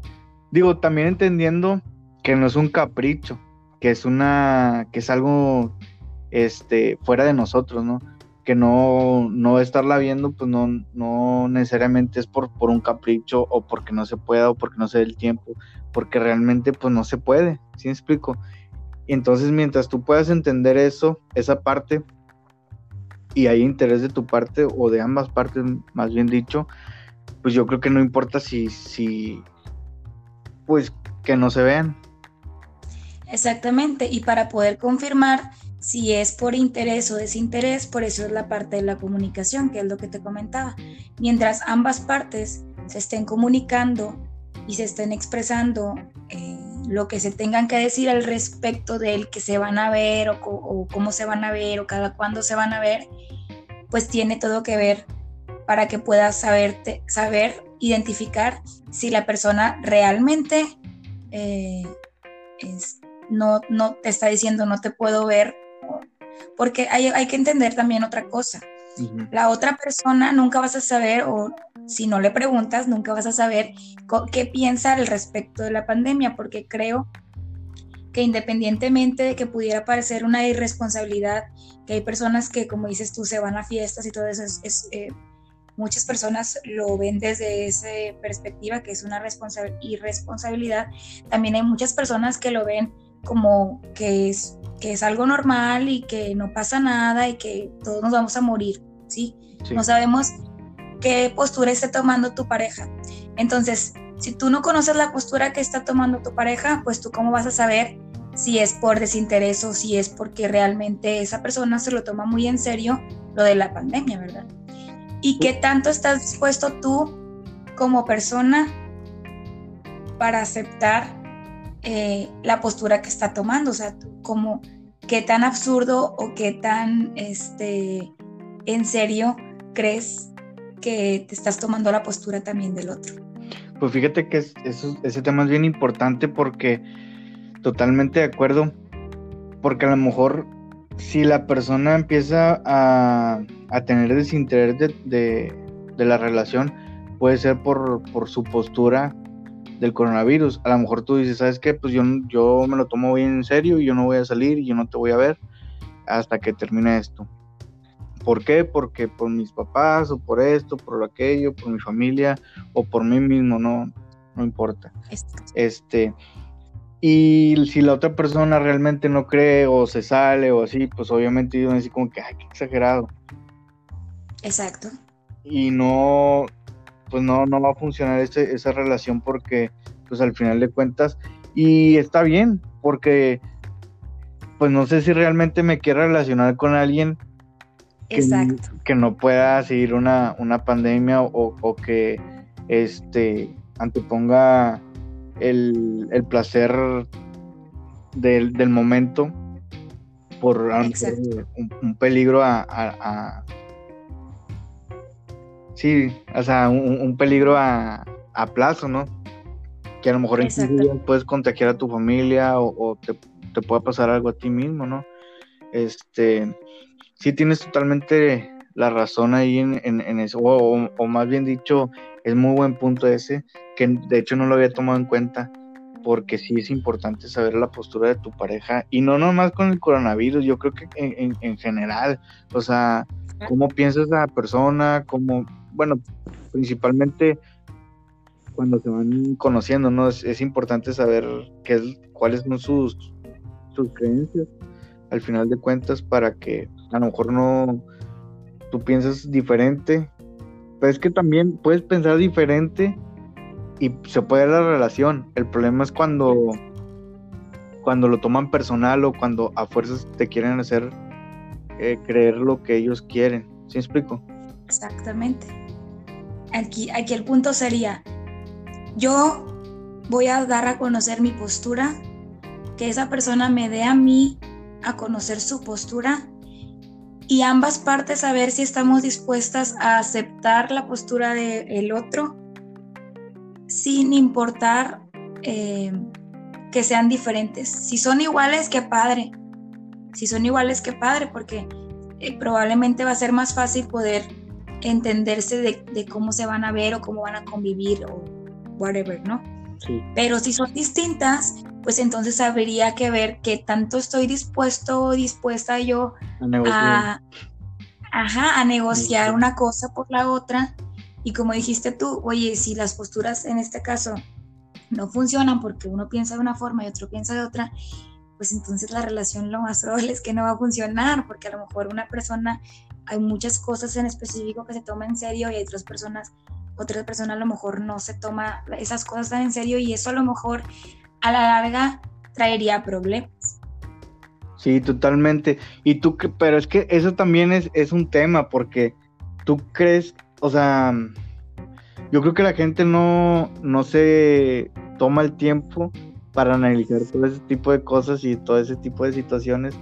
Digo, también entendiendo que no es un capricho, que es una, que es algo, este, fuera de nosotros, ¿no? Que no, no estarla viendo, pues no, no necesariamente es por, por un capricho o porque no se pueda o porque no se dé el tiempo, porque realmente pues no se puede, ¿sí me explico? Y entonces mientras tú puedas entender eso, esa parte, y hay interés de tu parte o de ambas partes, más bien dicho, pues yo creo que no importa si, si, pues que no se vean. Exactamente, y para poder confirmar si es por interés o desinterés, por eso es la parte de la comunicación, que es lo que te comentaba. Mientras ambas partes se estén comunicando y se estén expresando eh, lo que se tengan que decir al respecto del que se van a ver o, cómo se van a ver o cada cuándo se van a ver, pues tiene todo que ver para que puedas saberte, saber identificar si la persona realmente eh, no, no te está diciendo no te puedo ver porque hay, que entender también otra cosa. La otra persona nunca vas a saber, o si no le preguntas, nunca vas a saber qué piensa al respecto de la pandemia, porque creo que independientemente de que pudiera parecer una irresponsabilidad, que hay personas que, como dices tú, se van a fiestas y todo eso, es, eh, muchas personas lo ven desde esa perspectiva, que es una irresponsabilidad. También hay muchas personas que lo ven como que es que es algo normal y que no pasa nada y que todos nos vamos a morir, ¿sí? No sabemos qué postura está tomando tu pareja. Entonces, si tú no conoces la postura que está tomando tu pareja, pues tú cómo vas a saber si es por desinterés o si es porque realmente esa persona se lo toma muy en serio lo de la pandemia, ¿verdad? ¿Y qué tanto estás dispuesto tú como persona para aceptar eh, la postura que está tomando? O sea, como qué tan absurdo o qué tan este, en serio crees que te estás tomando la postura también del otro. Pues fíjate que ese tema es bien importante porque totalmente de acuerdo, porque a lo mejor si la persona empieza a, tener desinterés de, la relación, puede ser por, su postura del coronavirus. A lo mejor tú dices, ¿sabes qué? Pues yo, yo me lo tomo bien en serio y yo no voy a salir y yo no te voy a ver hasta que termine esto. ¿Por qué? Porque por mis papás o por esto, por aquello, por mi familia o por mí mismo, no, no importa. Este, y si la otra persona realmente no cree o se sale o así, pues obviamente yo como que, ay, qué exagerado. Exacto. Y no, pues no, no va a funcionar esa relación porque, pues al final de cuentas, y está bien, porque, pues no sé si realmente me quiero relacionar con alguien Exacto. Que, no pueda seguir una, pandemia o, que este anteponga el, placer del, momento por un, peligro a, sí, o sea, un, peligro a, plazo, ¿no? Que a lo mejor puedes contagiar a tu familia o, te, te pueda pasar algo a ti mismo, ¿no? Este, sí tienes totalmente la razón ahí en, eso, o, más bien dicho, es muy buen punto ese, que de hecho no lo había tomado en cuenta, porque sí es importante saber la postura de tu pareja, y no nomás con el coronavirus, yo creo que en, general, o sea, cómo piensas la persona, cómo, bueno, principalmente cuando se van conociendo, ¿no? Es, importante saber qué es, cuáles son sus, sus creencias, al final de cuentas, para que a lo mejor no, tú piensas diferente, pero es que también puedes pensar diferente y se puede dar la relación. El problema es cuando, cuando lo toman personal o cuando a fuerzas te quieren hacer eh, creer lo que ellos quieren. ¿Sí explico? Exactamente. Aquí, aquí el punto sería, yo voy a dar a conocer mi postura, que esa persona me dé a mí a conocer su postura y ambas partes a ver si estamos dispuestas a aceptar la postura del otro sin importar eh, que sean diferentes. Si son iguales, qué padre. Si son iguales, qué padre, porque eh, probablemente va a ser más fácil poder entenderse de, cómo se van a ver o cómo van a convivir o whatever, ¿no? Pero si son distintas, pues entonces habría que ver qué tanto estoy dispuesto o dispuesta yo a negociar, a, a negociar una cosa por la otra. Y como dijiste tú, oye, si las posturas en este caso no funcionan porque uno piensa de una forma y otro piensa de otra, pues entonces la relación lo más probable es que no va a funcionar, porque a lo mejor una persona, hay muchas cosas en específico que se toma en serio y hay otras personas, otras personas a lo mejor no se toma esas cosas tan en serio y eso a lo mejor a la larga traería problemas. Sí, totalmente. Y tú, pero es que eso también es, es un tema, porque tú crees, o sea, yo creo que la gente no, no se toma el tiempo para analizar todo ese tipo de cosas y todo ese tipo de situaciones.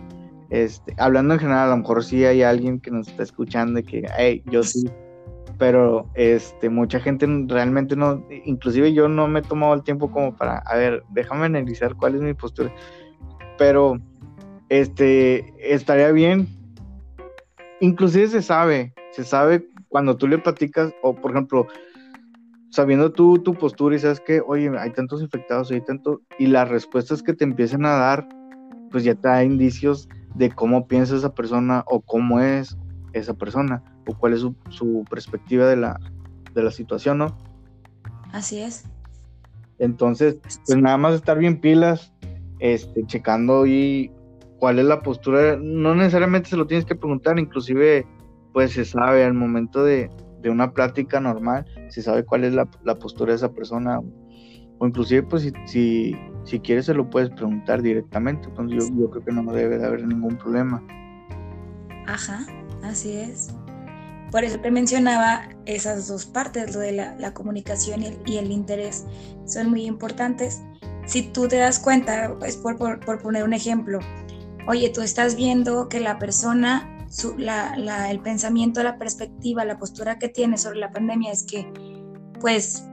Este, hablando en general, a lo mejor sí hay alguien que nos está escuchando y que, hey, yo sí pero este mucha gente realmente no, inclusive yo no me he tomado el tiempo como para, a ver, déjame analizar cuál es mi postura, pero este estaría bien, inclusive se sabe, se sabe cuando tú le platicas, o por ejemplo, sabiendo tú tu postura y sabes que, oye, hay tantos infectados, hay tanto, y las respuestas que te empiezan a dar, pues ya te da indicios de cómo piensa esa persona o cómo es esa persona o cuál es su, perspectiva de la, de la situación, ¿no? Así es. Entonces, pues nada más estar bien pilas, este, checando y cuál es la postura, no necesariamente se lo tienes que preguntar, inclusive pues se sabe al momento de, una plática normal, se sabe cuál es la, postura de esa persona, o inclusive pues si, si, quieres se lo puedes preguntar directamente, entonces yo, yo creo que no debe de haber ningún problema. Ajá, así es. Por eso te mencionaba esas dos partes, lo de la, comunicación y el, interés, son muy importantes. Si tú te das cuenta, pues por, por, poner un ejemplo, oye, tú estás viendo que la persona, su, la, el pensamiento, la perspectiva, la postura que tiene sobre la pandemia es que, pues,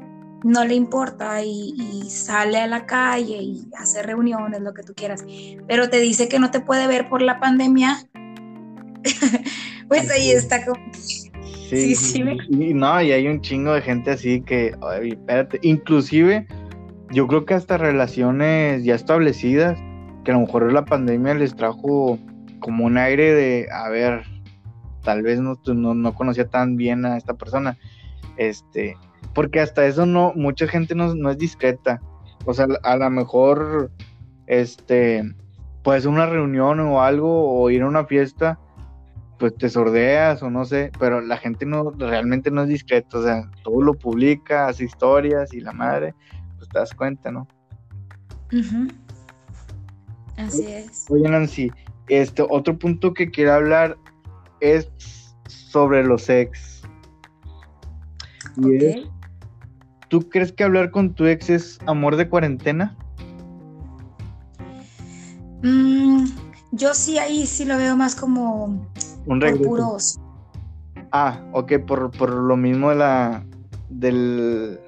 no le importa y, y, sale a la calle y hace reuniones, lo que tú quieras, pero te dice que no te puede ver por la pandemia, (laughs) pues ahí está como Sí, sí, Y no, y hay un chingo de gente así que, ay, espérate, inclusive yo creo que hasta relaciones ya establecidas, que a lo mejor la pandemia les trajo como un aire de, a ver, tal vez no, no, no conocía tan bien a esta persona, este, porque hasta eso no, mucha gente no, no es discreta, o sea, a lo mejor, este, pues una reunión o algo, o ir a una fiesta, pues te sordeas o no sé, pero la gente no realmente no es discreta, o sea, todo lo publica, hace historias y la madre, pues te das cuenta, ¿no? Así es. Oye, Nancy, este otro punto que quiero hablar es sobre los ex. Y ¿Tú crees que hablar con tu ex es amor de cuarentena? Mm, yo sí ahí sí lo veo más como un. Ah, ok, por, por lo mismo de la del,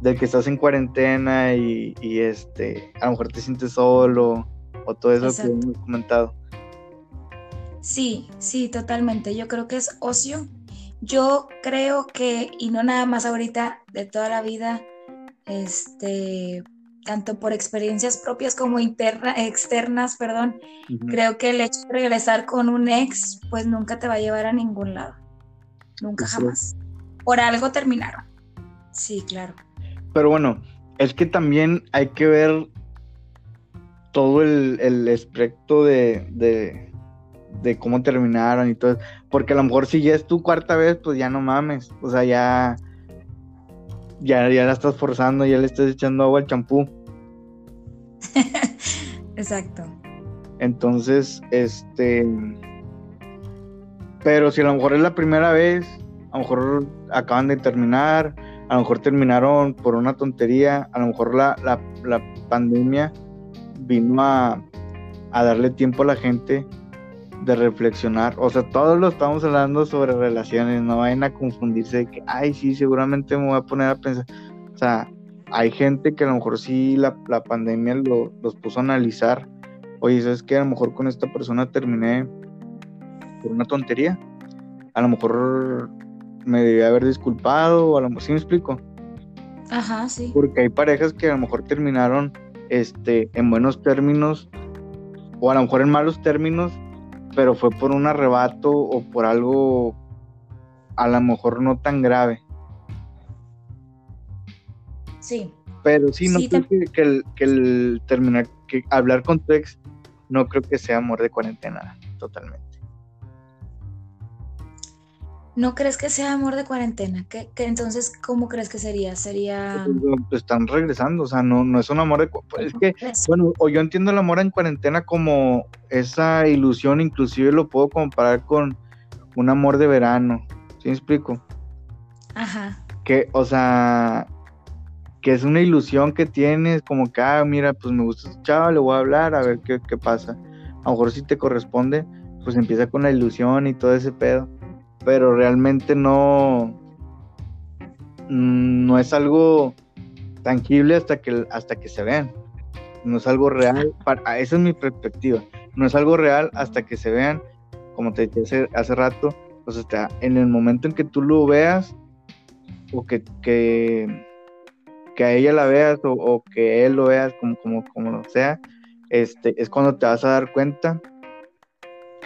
del que estás en cuarentena y, este, a lo mejor te sientes solo o todo eso que hemos comentado. Sí, sí, totalmente. Yo creo que es ocio. Yo creo que, y no nada más ahorita, de toda la vida, este, tanto por experiencias propias como interna, externas, perdón, creo que el hecho de regresar con un ex, pues nunca te va a llevar a ningún lado. Nunca jamás. Por algo terminaron. Sí, claro. Pero bueno, es que también hay que ver todo el, el aspecto de, de, de, cómo terminaron y todo. Porque a lo mejor si ya es tu cuarta vez, pues ya no mames. O sea, ya ya, ya la estás forzando, ya le estás echando agua al champú. (laughs) Exacto. Entonces, este. Pero si a lo mejor es la primera vez, a lo mejor acaban de terminar, a lo mejor terminaron por una tontería, a lo mejor la, la, pandemia vino a, a darle tiempo a la gente de reflexionar. O sea, todos lo estamos hablando sobre relaciones, no vayan a confundirse de que, ay, sí, seguramente me voy a poner a pensar. O sea, hay gente que a lo mejor sí la, pandemia los puso a analizar. Oye, ¿sabes qué? A lo mejor con esta persona terminé por una tontería. A lo mejor me debía haber disculpado, o a lo mejor, ¿sí me explico? Ajá, sí. Porque hay parejas que a lo mejor terminaron este, en buenos términos, o a lo mejor en malos términos, pero fue por un arrebato o por algo a lo mejor no tan grave. Sí. Pero sí, no creo que, el, que el terminar, que hablar con tu ex, no creo que sea amor de cuarentena, totalmente. ¿No crees que sea amor de cuarentena? ¿Qué, entonces, ¿cómo crees que sería? Sería... Pues, están regresando, o sea, no, no es un amor de... Pues, es que, bueno, o yo entiendo el amor en cuarentena como esa ilusión, inclusive lo puedo comparar con un amor de verano, ¿sí me explico? Ajá. Que, o sea, que es una ilusión que tienes, como que, ah, mira, pues me gusta este le voy a hablar, a ver qué, qué pasa. A lo mejor si te corresponde, pues empieza con la ilusión y todo ese pedo pero realmente no, no es algo tangible hasta que, hasta que se vean. No es algo real, (laughs) para, esa es mi perspectiva. No es algo real hasta que se vean, como te dije hace, rato, pues está en el momento en que tú lo veas, o que, que, que a ella la veas, o, que él lo veas, como, como, como lo sea, este, es cuando te vas a dar cuenta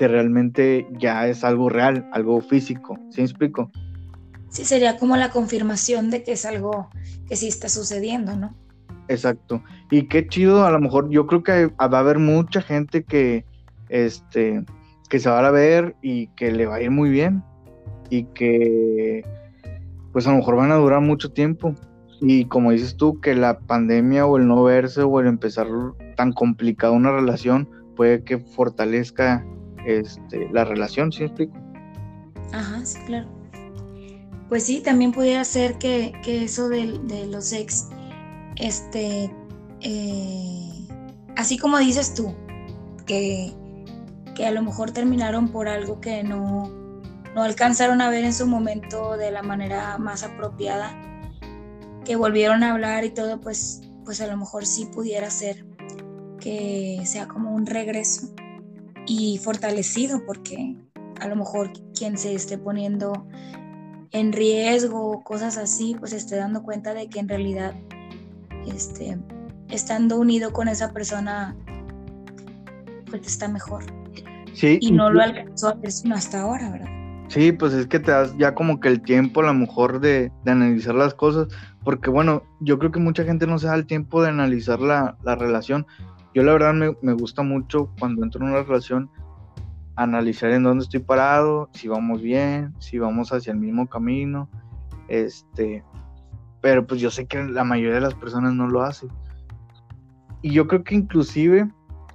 que realmente ya es algo real, algo físico. ¿Sí me explico? Sí, sería como la confirmación de que es algo que sí está sucediendo, ¿no? Exacto. Y qué chido, a lo mejor yo creo que va a haber mucha gente que, este, que se va a ver y que le va a ir muy bien y que, pues a lo mejor van a durar mucho tiempo. Y como dices tú, que la pandemia o el no verse o el empezar tan complicado una relación puede que fortalezca este, la relación, ¿sí explico? Ajá, sí, claro. Pues sí, también pudiera ser que, eso de, los ex, este, eh, así como dices tú, que, que, a lo mejor terminaron por algo que no, no alcanzaron a ver en su momento de la manera más apropiada, que volvieron a hablar y todo, pues, pues a lo mejor sí pudiera ser que sea como un regreso y fortalecido, porque a lo mejor quien se esté poniendo en riesgo o cosas así, pues esté dando cuenta de que en realidad, este, estando unido con esa persona, pues está mejor. Sí. Y no lo alcanzó a ver sino hasta ahora, ¿verdad? Sí, pues es que te das ya como que el tiempo a lo mejor de, analizar las cosas, porque bueno, yo creo que mucha gente no se da el tiempo de analizar la, relación. Yo la verdad me, me, gusta mucho cuando entro en una relación analizar en dónde estoy parado, si vamos bien, si vamos hacia el mismo camino, este, pero pues yo sé que la mayoría de las personas no lo hacen. Y yo creo que inclusive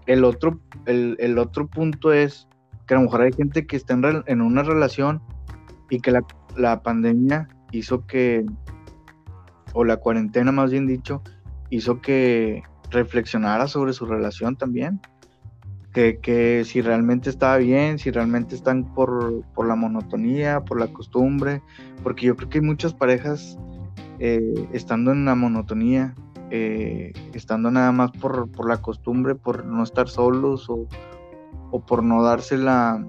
el otro, el, el otro punto es que a lo mejor hay gente que está en, una relación y que la, pandemia hizo que, o la cuarentena más bien dicho, hizo que reflexionara sobre su relación también. Que, si realmente estaba bien, si realmente están por, la monotonía, por la costumbre, porque yo creo que hay muchas parejas eh, estando en la monotonía, eh, estando nada más por, por, la costumbre, por no estar solos o, o por no darse la,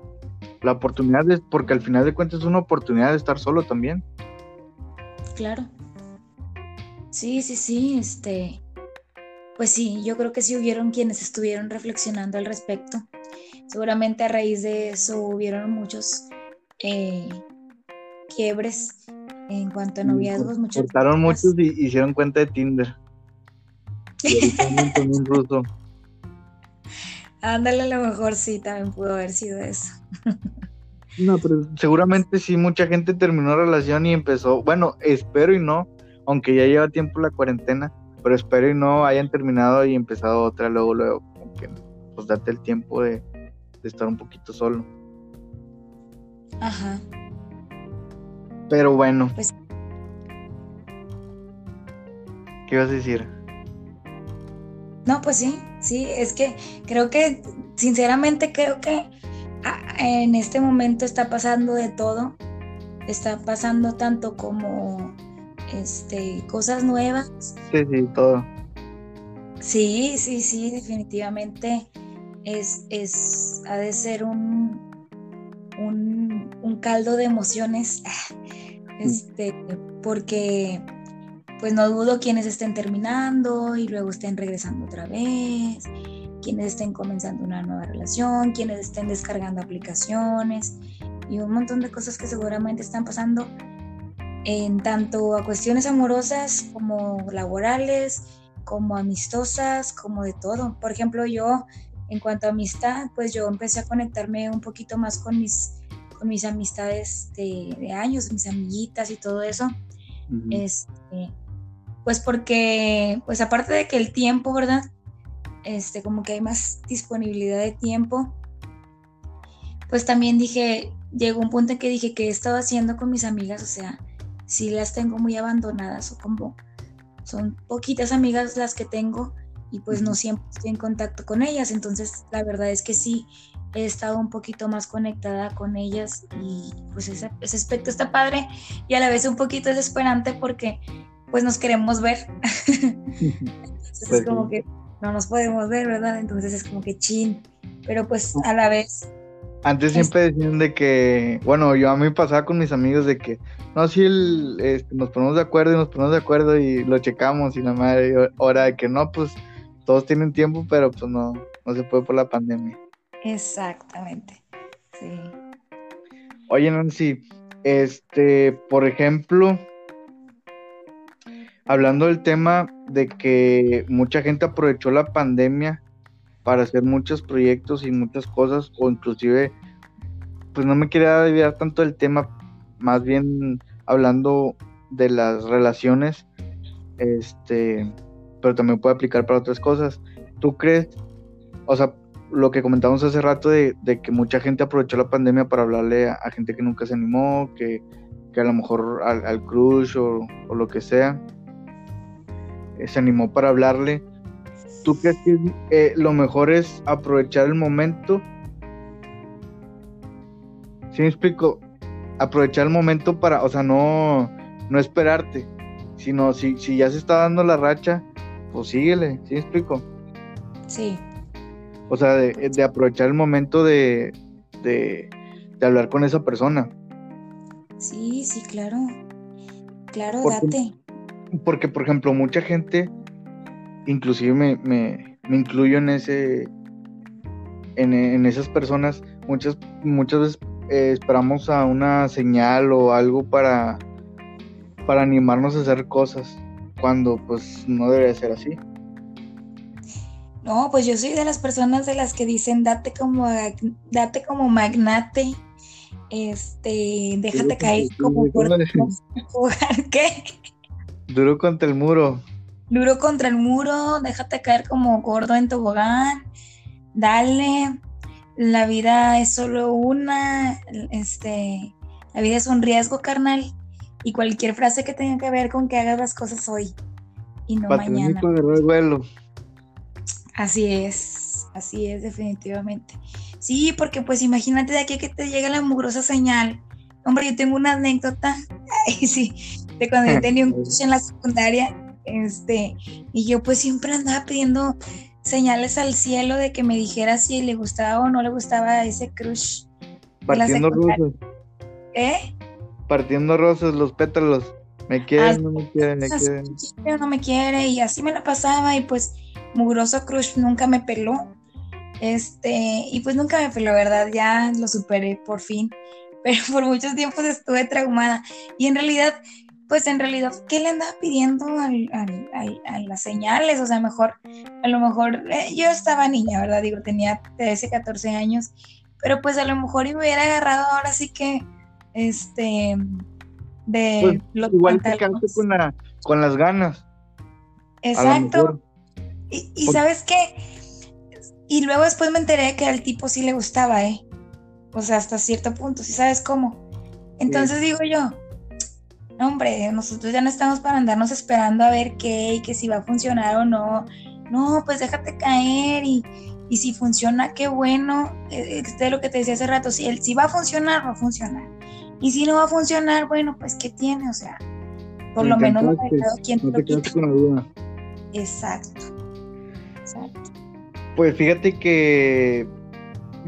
la oportunidad, de, porque al final de cuentas es una oportunidad de estar solo también. Claro. Sí, sí, sí, este, pues sí, yo creo que sí hubieron quienes estuvieron reflexionando al respecto. Seguramente a raíz de eso hubieron muchos eh, quiebres en cuanto a noviazgos. Muchos cortaron muchos y hicieron cuenta de Tinder. (laughs) un ruso. Ándale, a lo mejor sí, también pudo haber sido eso. No, pero seguramente sí, mucha gente terminó relación y empezó, bueno, espero y no, aunque ya lleva tiempo la cuarentena, pero espero y no hayan terminado y empezado otra luego, luego, que pues date el tiempo de, estar un poquito solo. Ajá. Pero bueno. Pues... ¿Qué ibas a decir? No, pues sí, sí, es que creo que, sinceramente creo que ah, en este momento está pasando de todo, está pasando tanto como este, cosas nuevas. Sí, sí, todo. Sí, sí, sí, definitivamente es, es ha de ser un, un, un caldo de emociones, (laughs) este, porque pues no dudo quienes estén terminando y luego estén regresando otra vez, quienes estén comenzando una nueva relación, quienes estén descargando aplicaciones y un montón de cosas que seguramente están pasando en tanto a cuestiones amorosas como laborales, como amistosas, como de todo. Por ejemplo, yo en cuanto a amistad, pues yo empecé a conectarme un poquito más con mis, con mis amistades de, años, mis amiguitas y todo eso. este, pues porque, pues aparte de que el tiempo, ¿verdad? Este, como que hay más disponibilidad de tiempo, pues también dije, llegó un punto en que dije, ¿qué he estado haciendo con mis amigas? O sea, si las tengo muy abandonadas o como son poquitas amigas las que tengo y pues no siempre estoy en contacto con ellas, entonces la verdad es que sí, he estado un poquito más conectada con ellas y pues ese, ese aspecto está padre y a la vez un poquito desesperante porque pues nos queremos ver. (laughs) Entonces es como que no nos podemos ver, ¿verdad? Entonces es como que chin, pero pues a la vez. Antes siempre decían de que, bueno, yo a mí pasaba con mis amigos de que, no, si el, este, nos ponemos de acuerdo y nos ponemos de acuerdo y lo checamos y la madre, ahora de que no, pues todos tienen tiempo, pero pues no, no se puede por la pandemia. Exactamente, sí. Oye, Nancy, este, por ejemplo, hablando del tema de que mucha gente aprovechó la pandemia para hacer muchos proyectos y muchas cosas, o inclusive, pues no me quería desviar tanto del tema, más bien hablando de las relaciones, este, pero también puede aplicar para otras cosas. ¿Tú crees, o sea, lo que comentamos hace rato de, que mucha gente aprovechó la pandemia para hablarle a, gente que nunca se animó, que, a lo mejor al, crush o, lo que sea, eh, se animó para hablarle. ¿Tú crees que eh, lo mejor es aprovechar el momento? ¿Sí me explico? Aprovechar el momento para, o sea, no, no esperarte, sino si, si ya se está dando la racha, pues síguele, ¿sí me explico? Sí. O sea, de, aprovechar el momento de, de, hablar con esa persona. Sí, sí, claro. Claro, date. Porque, por ejemplo, mucha gente, inclusive me, me, incluyo en ese, en, esas personas, muchas, muchas veces eh, esperamos a una señal o algo para, para animarnos a hacer cosas, cuando pues no debería ser así. No, pues yo soy de las personas de las que dicen date como date como magnate, este, déjate caer como por (laughs) ¿qué? Duro contra el muro. Duro contra el muro, déjate caer como gordo en tobogán, dale, la vida es solo una, este, la vida es un riesgo, carnal, y cualquier frase que tenga que ver con que hagas las cosas hoy y no mañana. De Así es, así es definitivamente. Sí, porque pues imagínate de aquí que te llega la mugrosa señal. Hombre, yo tengo una anécdota, (laughs) ay, sí, de cuando yo tenía un (laughs) curso en la secundaria, este, y yo pues siempre andaba pidiendo señales al cielo de que me dijera si le gustaba o no le gustaba ese crush. Partiendo rosas. ¿Eh? Partiendo rosas, los pétalos. Me quieren, no me quieren, me quieren. No me quiere, y así me la pasaba, y pues mugroso crush nunca me peló. Este, y pues nunca me peló, ¿verdad? Ya lo superé por fin. (laughs) Pero por muchos tiempos estuve traumada. Y en realidad, pues en realidad, ¿qué le andaba pidiendo a las señales? O sea, mejor, a lo mejor, eh, yo estaba niña, ¿verdad? Digo, tenía 13, 14 años. Pero pues a lo mejor y me hubiera agarrado ahora sí que, este, de pues, los igual te con, con las ganas. Exacto. Y, sabes qué, y luego después me enteré que al tipo sí le gustaba, ¿eh? O sea, hasta cierto punto, ¿sí sabes cómo? Entonces digo yo, hombre, nosotros ya no estamos para andarnos esperando a ver qué y que si va a funcionar o no. No, pues déjate caer y, y si funciona, qué bueno. Este es lo que te decía hace rato, si, si va a funcionar, va a funcionar. Y si no va a funcionar, bueno, pues ¿qué tiene? O sea, por lo menos no me quién no te con la duda. Exacto. Pues fíjate que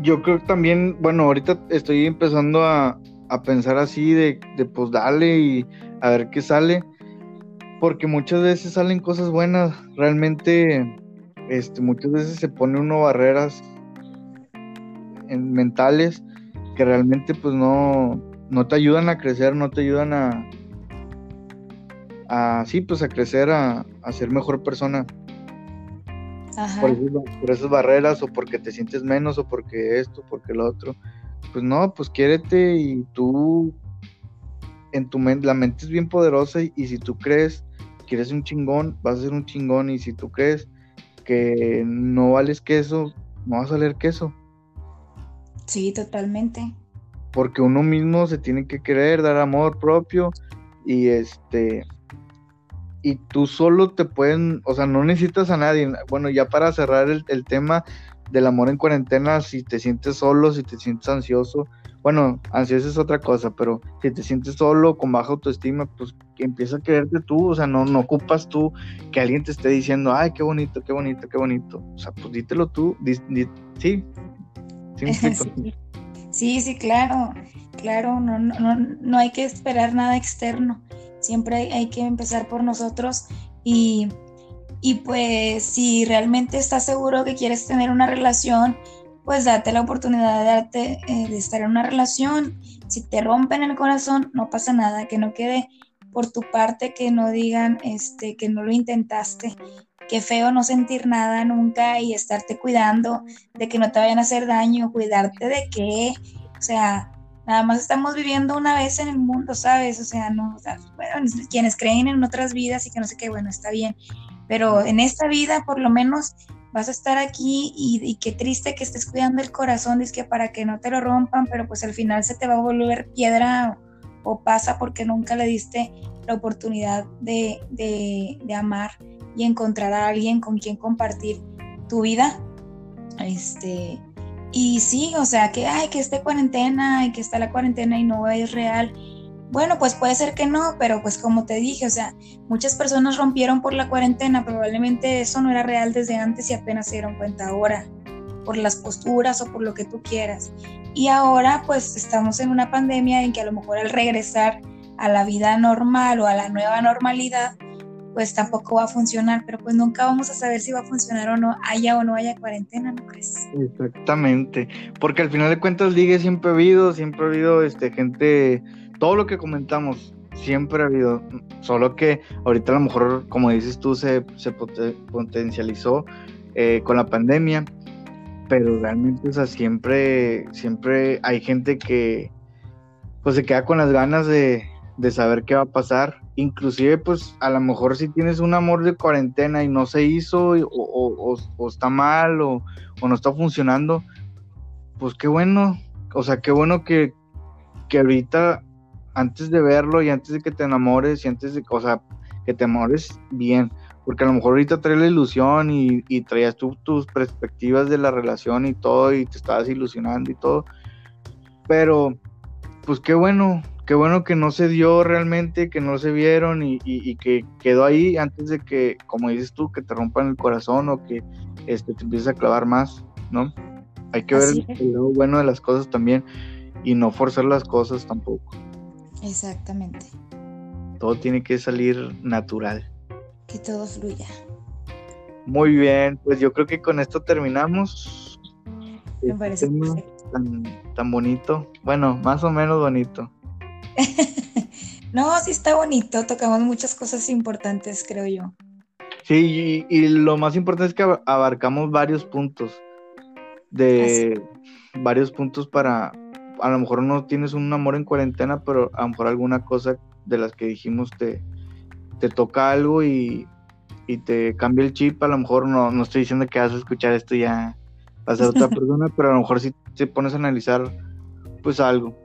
yo creo que también, bueno, ahorita estoy empezando a, pensar así de, de pues dale y a ver qué sale, porque muchas veces salen cosas buenas, realmente, este, muchas veces se pone uno barreras en, mentales que realmente pues no, no te ayudan a crecer, no te ayudan a, a sí, pues a crecer, a, a ser mejor persona. Por, esas barreras o porque te sientes menos o porque esto, porque lo otro. Pues no, pues quiérete y tú en tu mente, la mente es bien poderosa y, si tú crees que eres un chingón, vas a ser un chingón y si tú crees que no vales queso, no vas a leer queso. Sí, totalmente. Porque uno mismo se tiene que querer, dar amor propio y este y tú solo te pueden, o sea, no necesitas a nadie. Bueno, ya para cerrar el, tema del amor en cuarentena, si te sientes solo, si te sientes ansioso, bueno, ansioso es otra cosa, pero si te sientes solo, con baja autoestima, pues empieza a quererte tú, o sea, no, no ocupas tú que alguien te esté diciendo, ay, qué bonito, qué bonito, qué bonito. O sea, pues dítelo tú, sí. (laughs) Sí, sí, sí, claro, claro, no, no, no hay que esperar nada externo Siempre hay, que empezar por nosotros y, pues si realmente estás seguro que quieres tener una relación, pues date la oportunidad de, darte, eh, de estar en una relación. Si te rompen el corazón, no pasa nada, que no quede por tu parte, que no digan este, que no lo intentaste. Qué feo no sentir nada nunca y estarte cuidando de que no te vayan a hacer daño, cuidarte de qué. O sea, Nada más estamos viviendo una vez en el mundo, ¿sabes? O sea, no, bueno, quienes creen en otras vidas y que no sé qué, bueno, está bien. Pero en esta vida, por lo menos, vas a estar aquí y, qué triste que estés cuidando el corazón, es que para que no te lo rompan, pero pues al final se te va a volver piedra o, pasa porque nunca le diste la oportunidad de, de, amar y encontrar a alguien con quien compartir tu vida. Este, y sí, o sea, que, ay, que esté cuarentena y que está la cuarentena y no es real. Bueno, pues puede ser que no, pero pues como te dije, o sea, muchas personas rompieron por la cuarentena, probablemente eso no era real desde antes y apenas se dieron cuenta ahora, por las posturas o por lo que tú quieras. Y ahora pues estamos en una pandemia en que a lo mejor al regresar a la vida normal o a la nueva normalidad, pues tampoco va a funcionar, pero pues nunca vamos a saber si va a funcionar o no, haya o no haya cuarentena, ¿no crees? Exactamente, porque al final de cuentas ligue siempre ha habido, siempre ha habido este, gente todo lo que comentamos siempre ha habido, solo que ahorita a lo mejor, como dices tú, se, se potencializó eh, con la pandemia, pero realmente, o sea, siempre, siempre hay gente que pues se queda con las ganas de, de saber qué va a pasar. Inclusive, pues a lo mejor si tienes un amor de cuarentena y no se hizo, o, o, está mal, o, no está funcionando, pues qué bueno. O sea, qué bueno que, que ahorita antes de verlo y antes de que te enamores y antes de, o sea, que te amores bien, porque a lo mejor ahorita traes la ilusión y, traías tú tus perspectivas de la relación y todo y te estabas ilusionando y todo, pero pues qué bueno, qué bueno que no se dio realmente, que no se vieron y, que quedó ahí antes de que, como dices tú, que te rompan el corazón o que este, te empieces a clavar más, ¿no? Hay que ver el lado bueno de las cosas también y no forzar las cosas tampoco. Exactamente. Todo tiene que salir natural. Que todo fluya. Muy bien, pues yo creo que con esto terminamos. Me parece este tan, tan bonito. Bueno, más o menos bonito. (laughs) no, sí está bonito. Tocamos muchas cosas importantes, creo yo. Sí, y, lo más importante es que abarcamos varios puntos. De varios puntos para, a lo mejor no tienes un amor en cuarentena, pero a lo mejor alguna cosa de las que dijimos te, te toca algo y, te cambia el chip, a lo mejor no, no estoy diciendo que vas a escuchar esto ya a ser otra (laughs) persona, pero a lo mejor si te pones a analizar pues algo.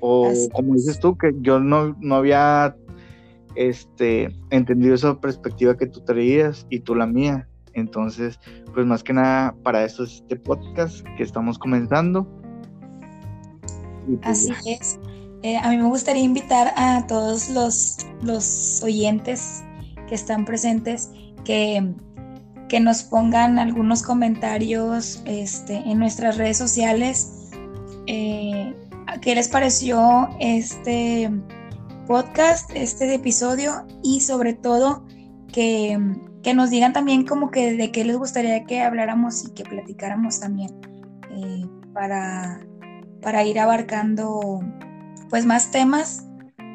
O como dices tú, que yo no, no había este, entendido esa perspectiva que tú traías y tú la mía. Entonces, pues más que nada para eso es este podcast que estamos comenzando. Pues Así es. Eh, a mí me gustaría invitar a todos los, los oyentes que están presentes que, que nos pongan algunos comentarios este, en nuestras redes sociales. Eh, ¿Qué les pareció este podcast, este episodio? Y sobre todo que, que, nos digan también como que de qué les gustaría que habláramos y que platicáramos también eh, para para ir abarcando pues más temas.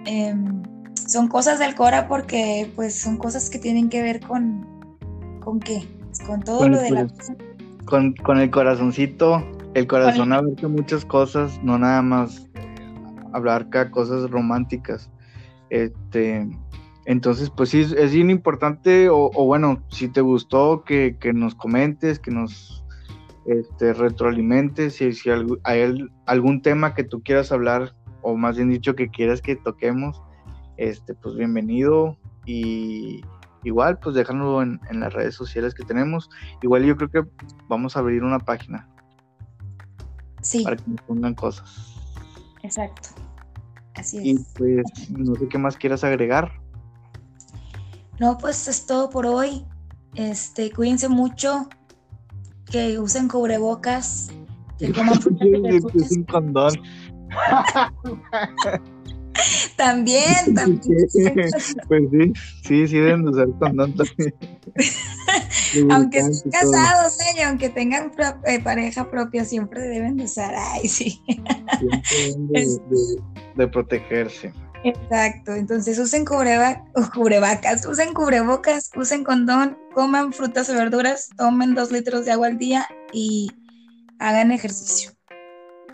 Em, son cosas del Cora porque pues son cosas que tienen que ver con, ¿con qué? Con todo lo de la... Con, con, el corazoncito, el corazón abarca muchas cosas, no nada más abarca cosas románticas. Este, entonces, pues sí, es bien importante, o, o bueno, si te gustó, que, que nos comentes, que nos este, retroalimentes, si, si hay algún tema que tú quieras hablar, o más bien dicho que quieras que toquemos, este, pues bienvenido y igual pues déjalo en, las redes sociales que tenemos. Igual yo creo que vamos a abrir una página. Sí. Para que nos pongan cosas. Exacto. Así es. Y pues no sé qué más quieras agregar. No, pues es todo por hoy. Este, cuídense mucho, que usen cubrebocas, que coman un condón. también, (laughs) también. pues sí, sí, sí deben usar condón también. (laughs) aunque estén casados, ¿eh? aunque tengan eh, pareja propia, siempre deben de usar, ay, sí. (laughs) de protegerse. Exacto, entonces usen cubrebacas, usen cubrebocas, usen condón, coman frutas y verduras, tomen dos litros de agua al día y hagan ejercicio.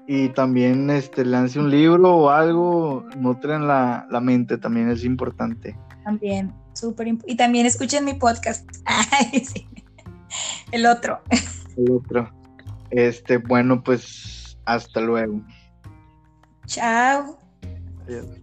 Y también este, lance un libro o algo, nutren la, la mente, también es importante. También, súper importante. Y también escuchen mi podcast. (laughs) Ay, sí. El otro. El otro. Este, bueno, pues hasta luego. Chao. Adiós.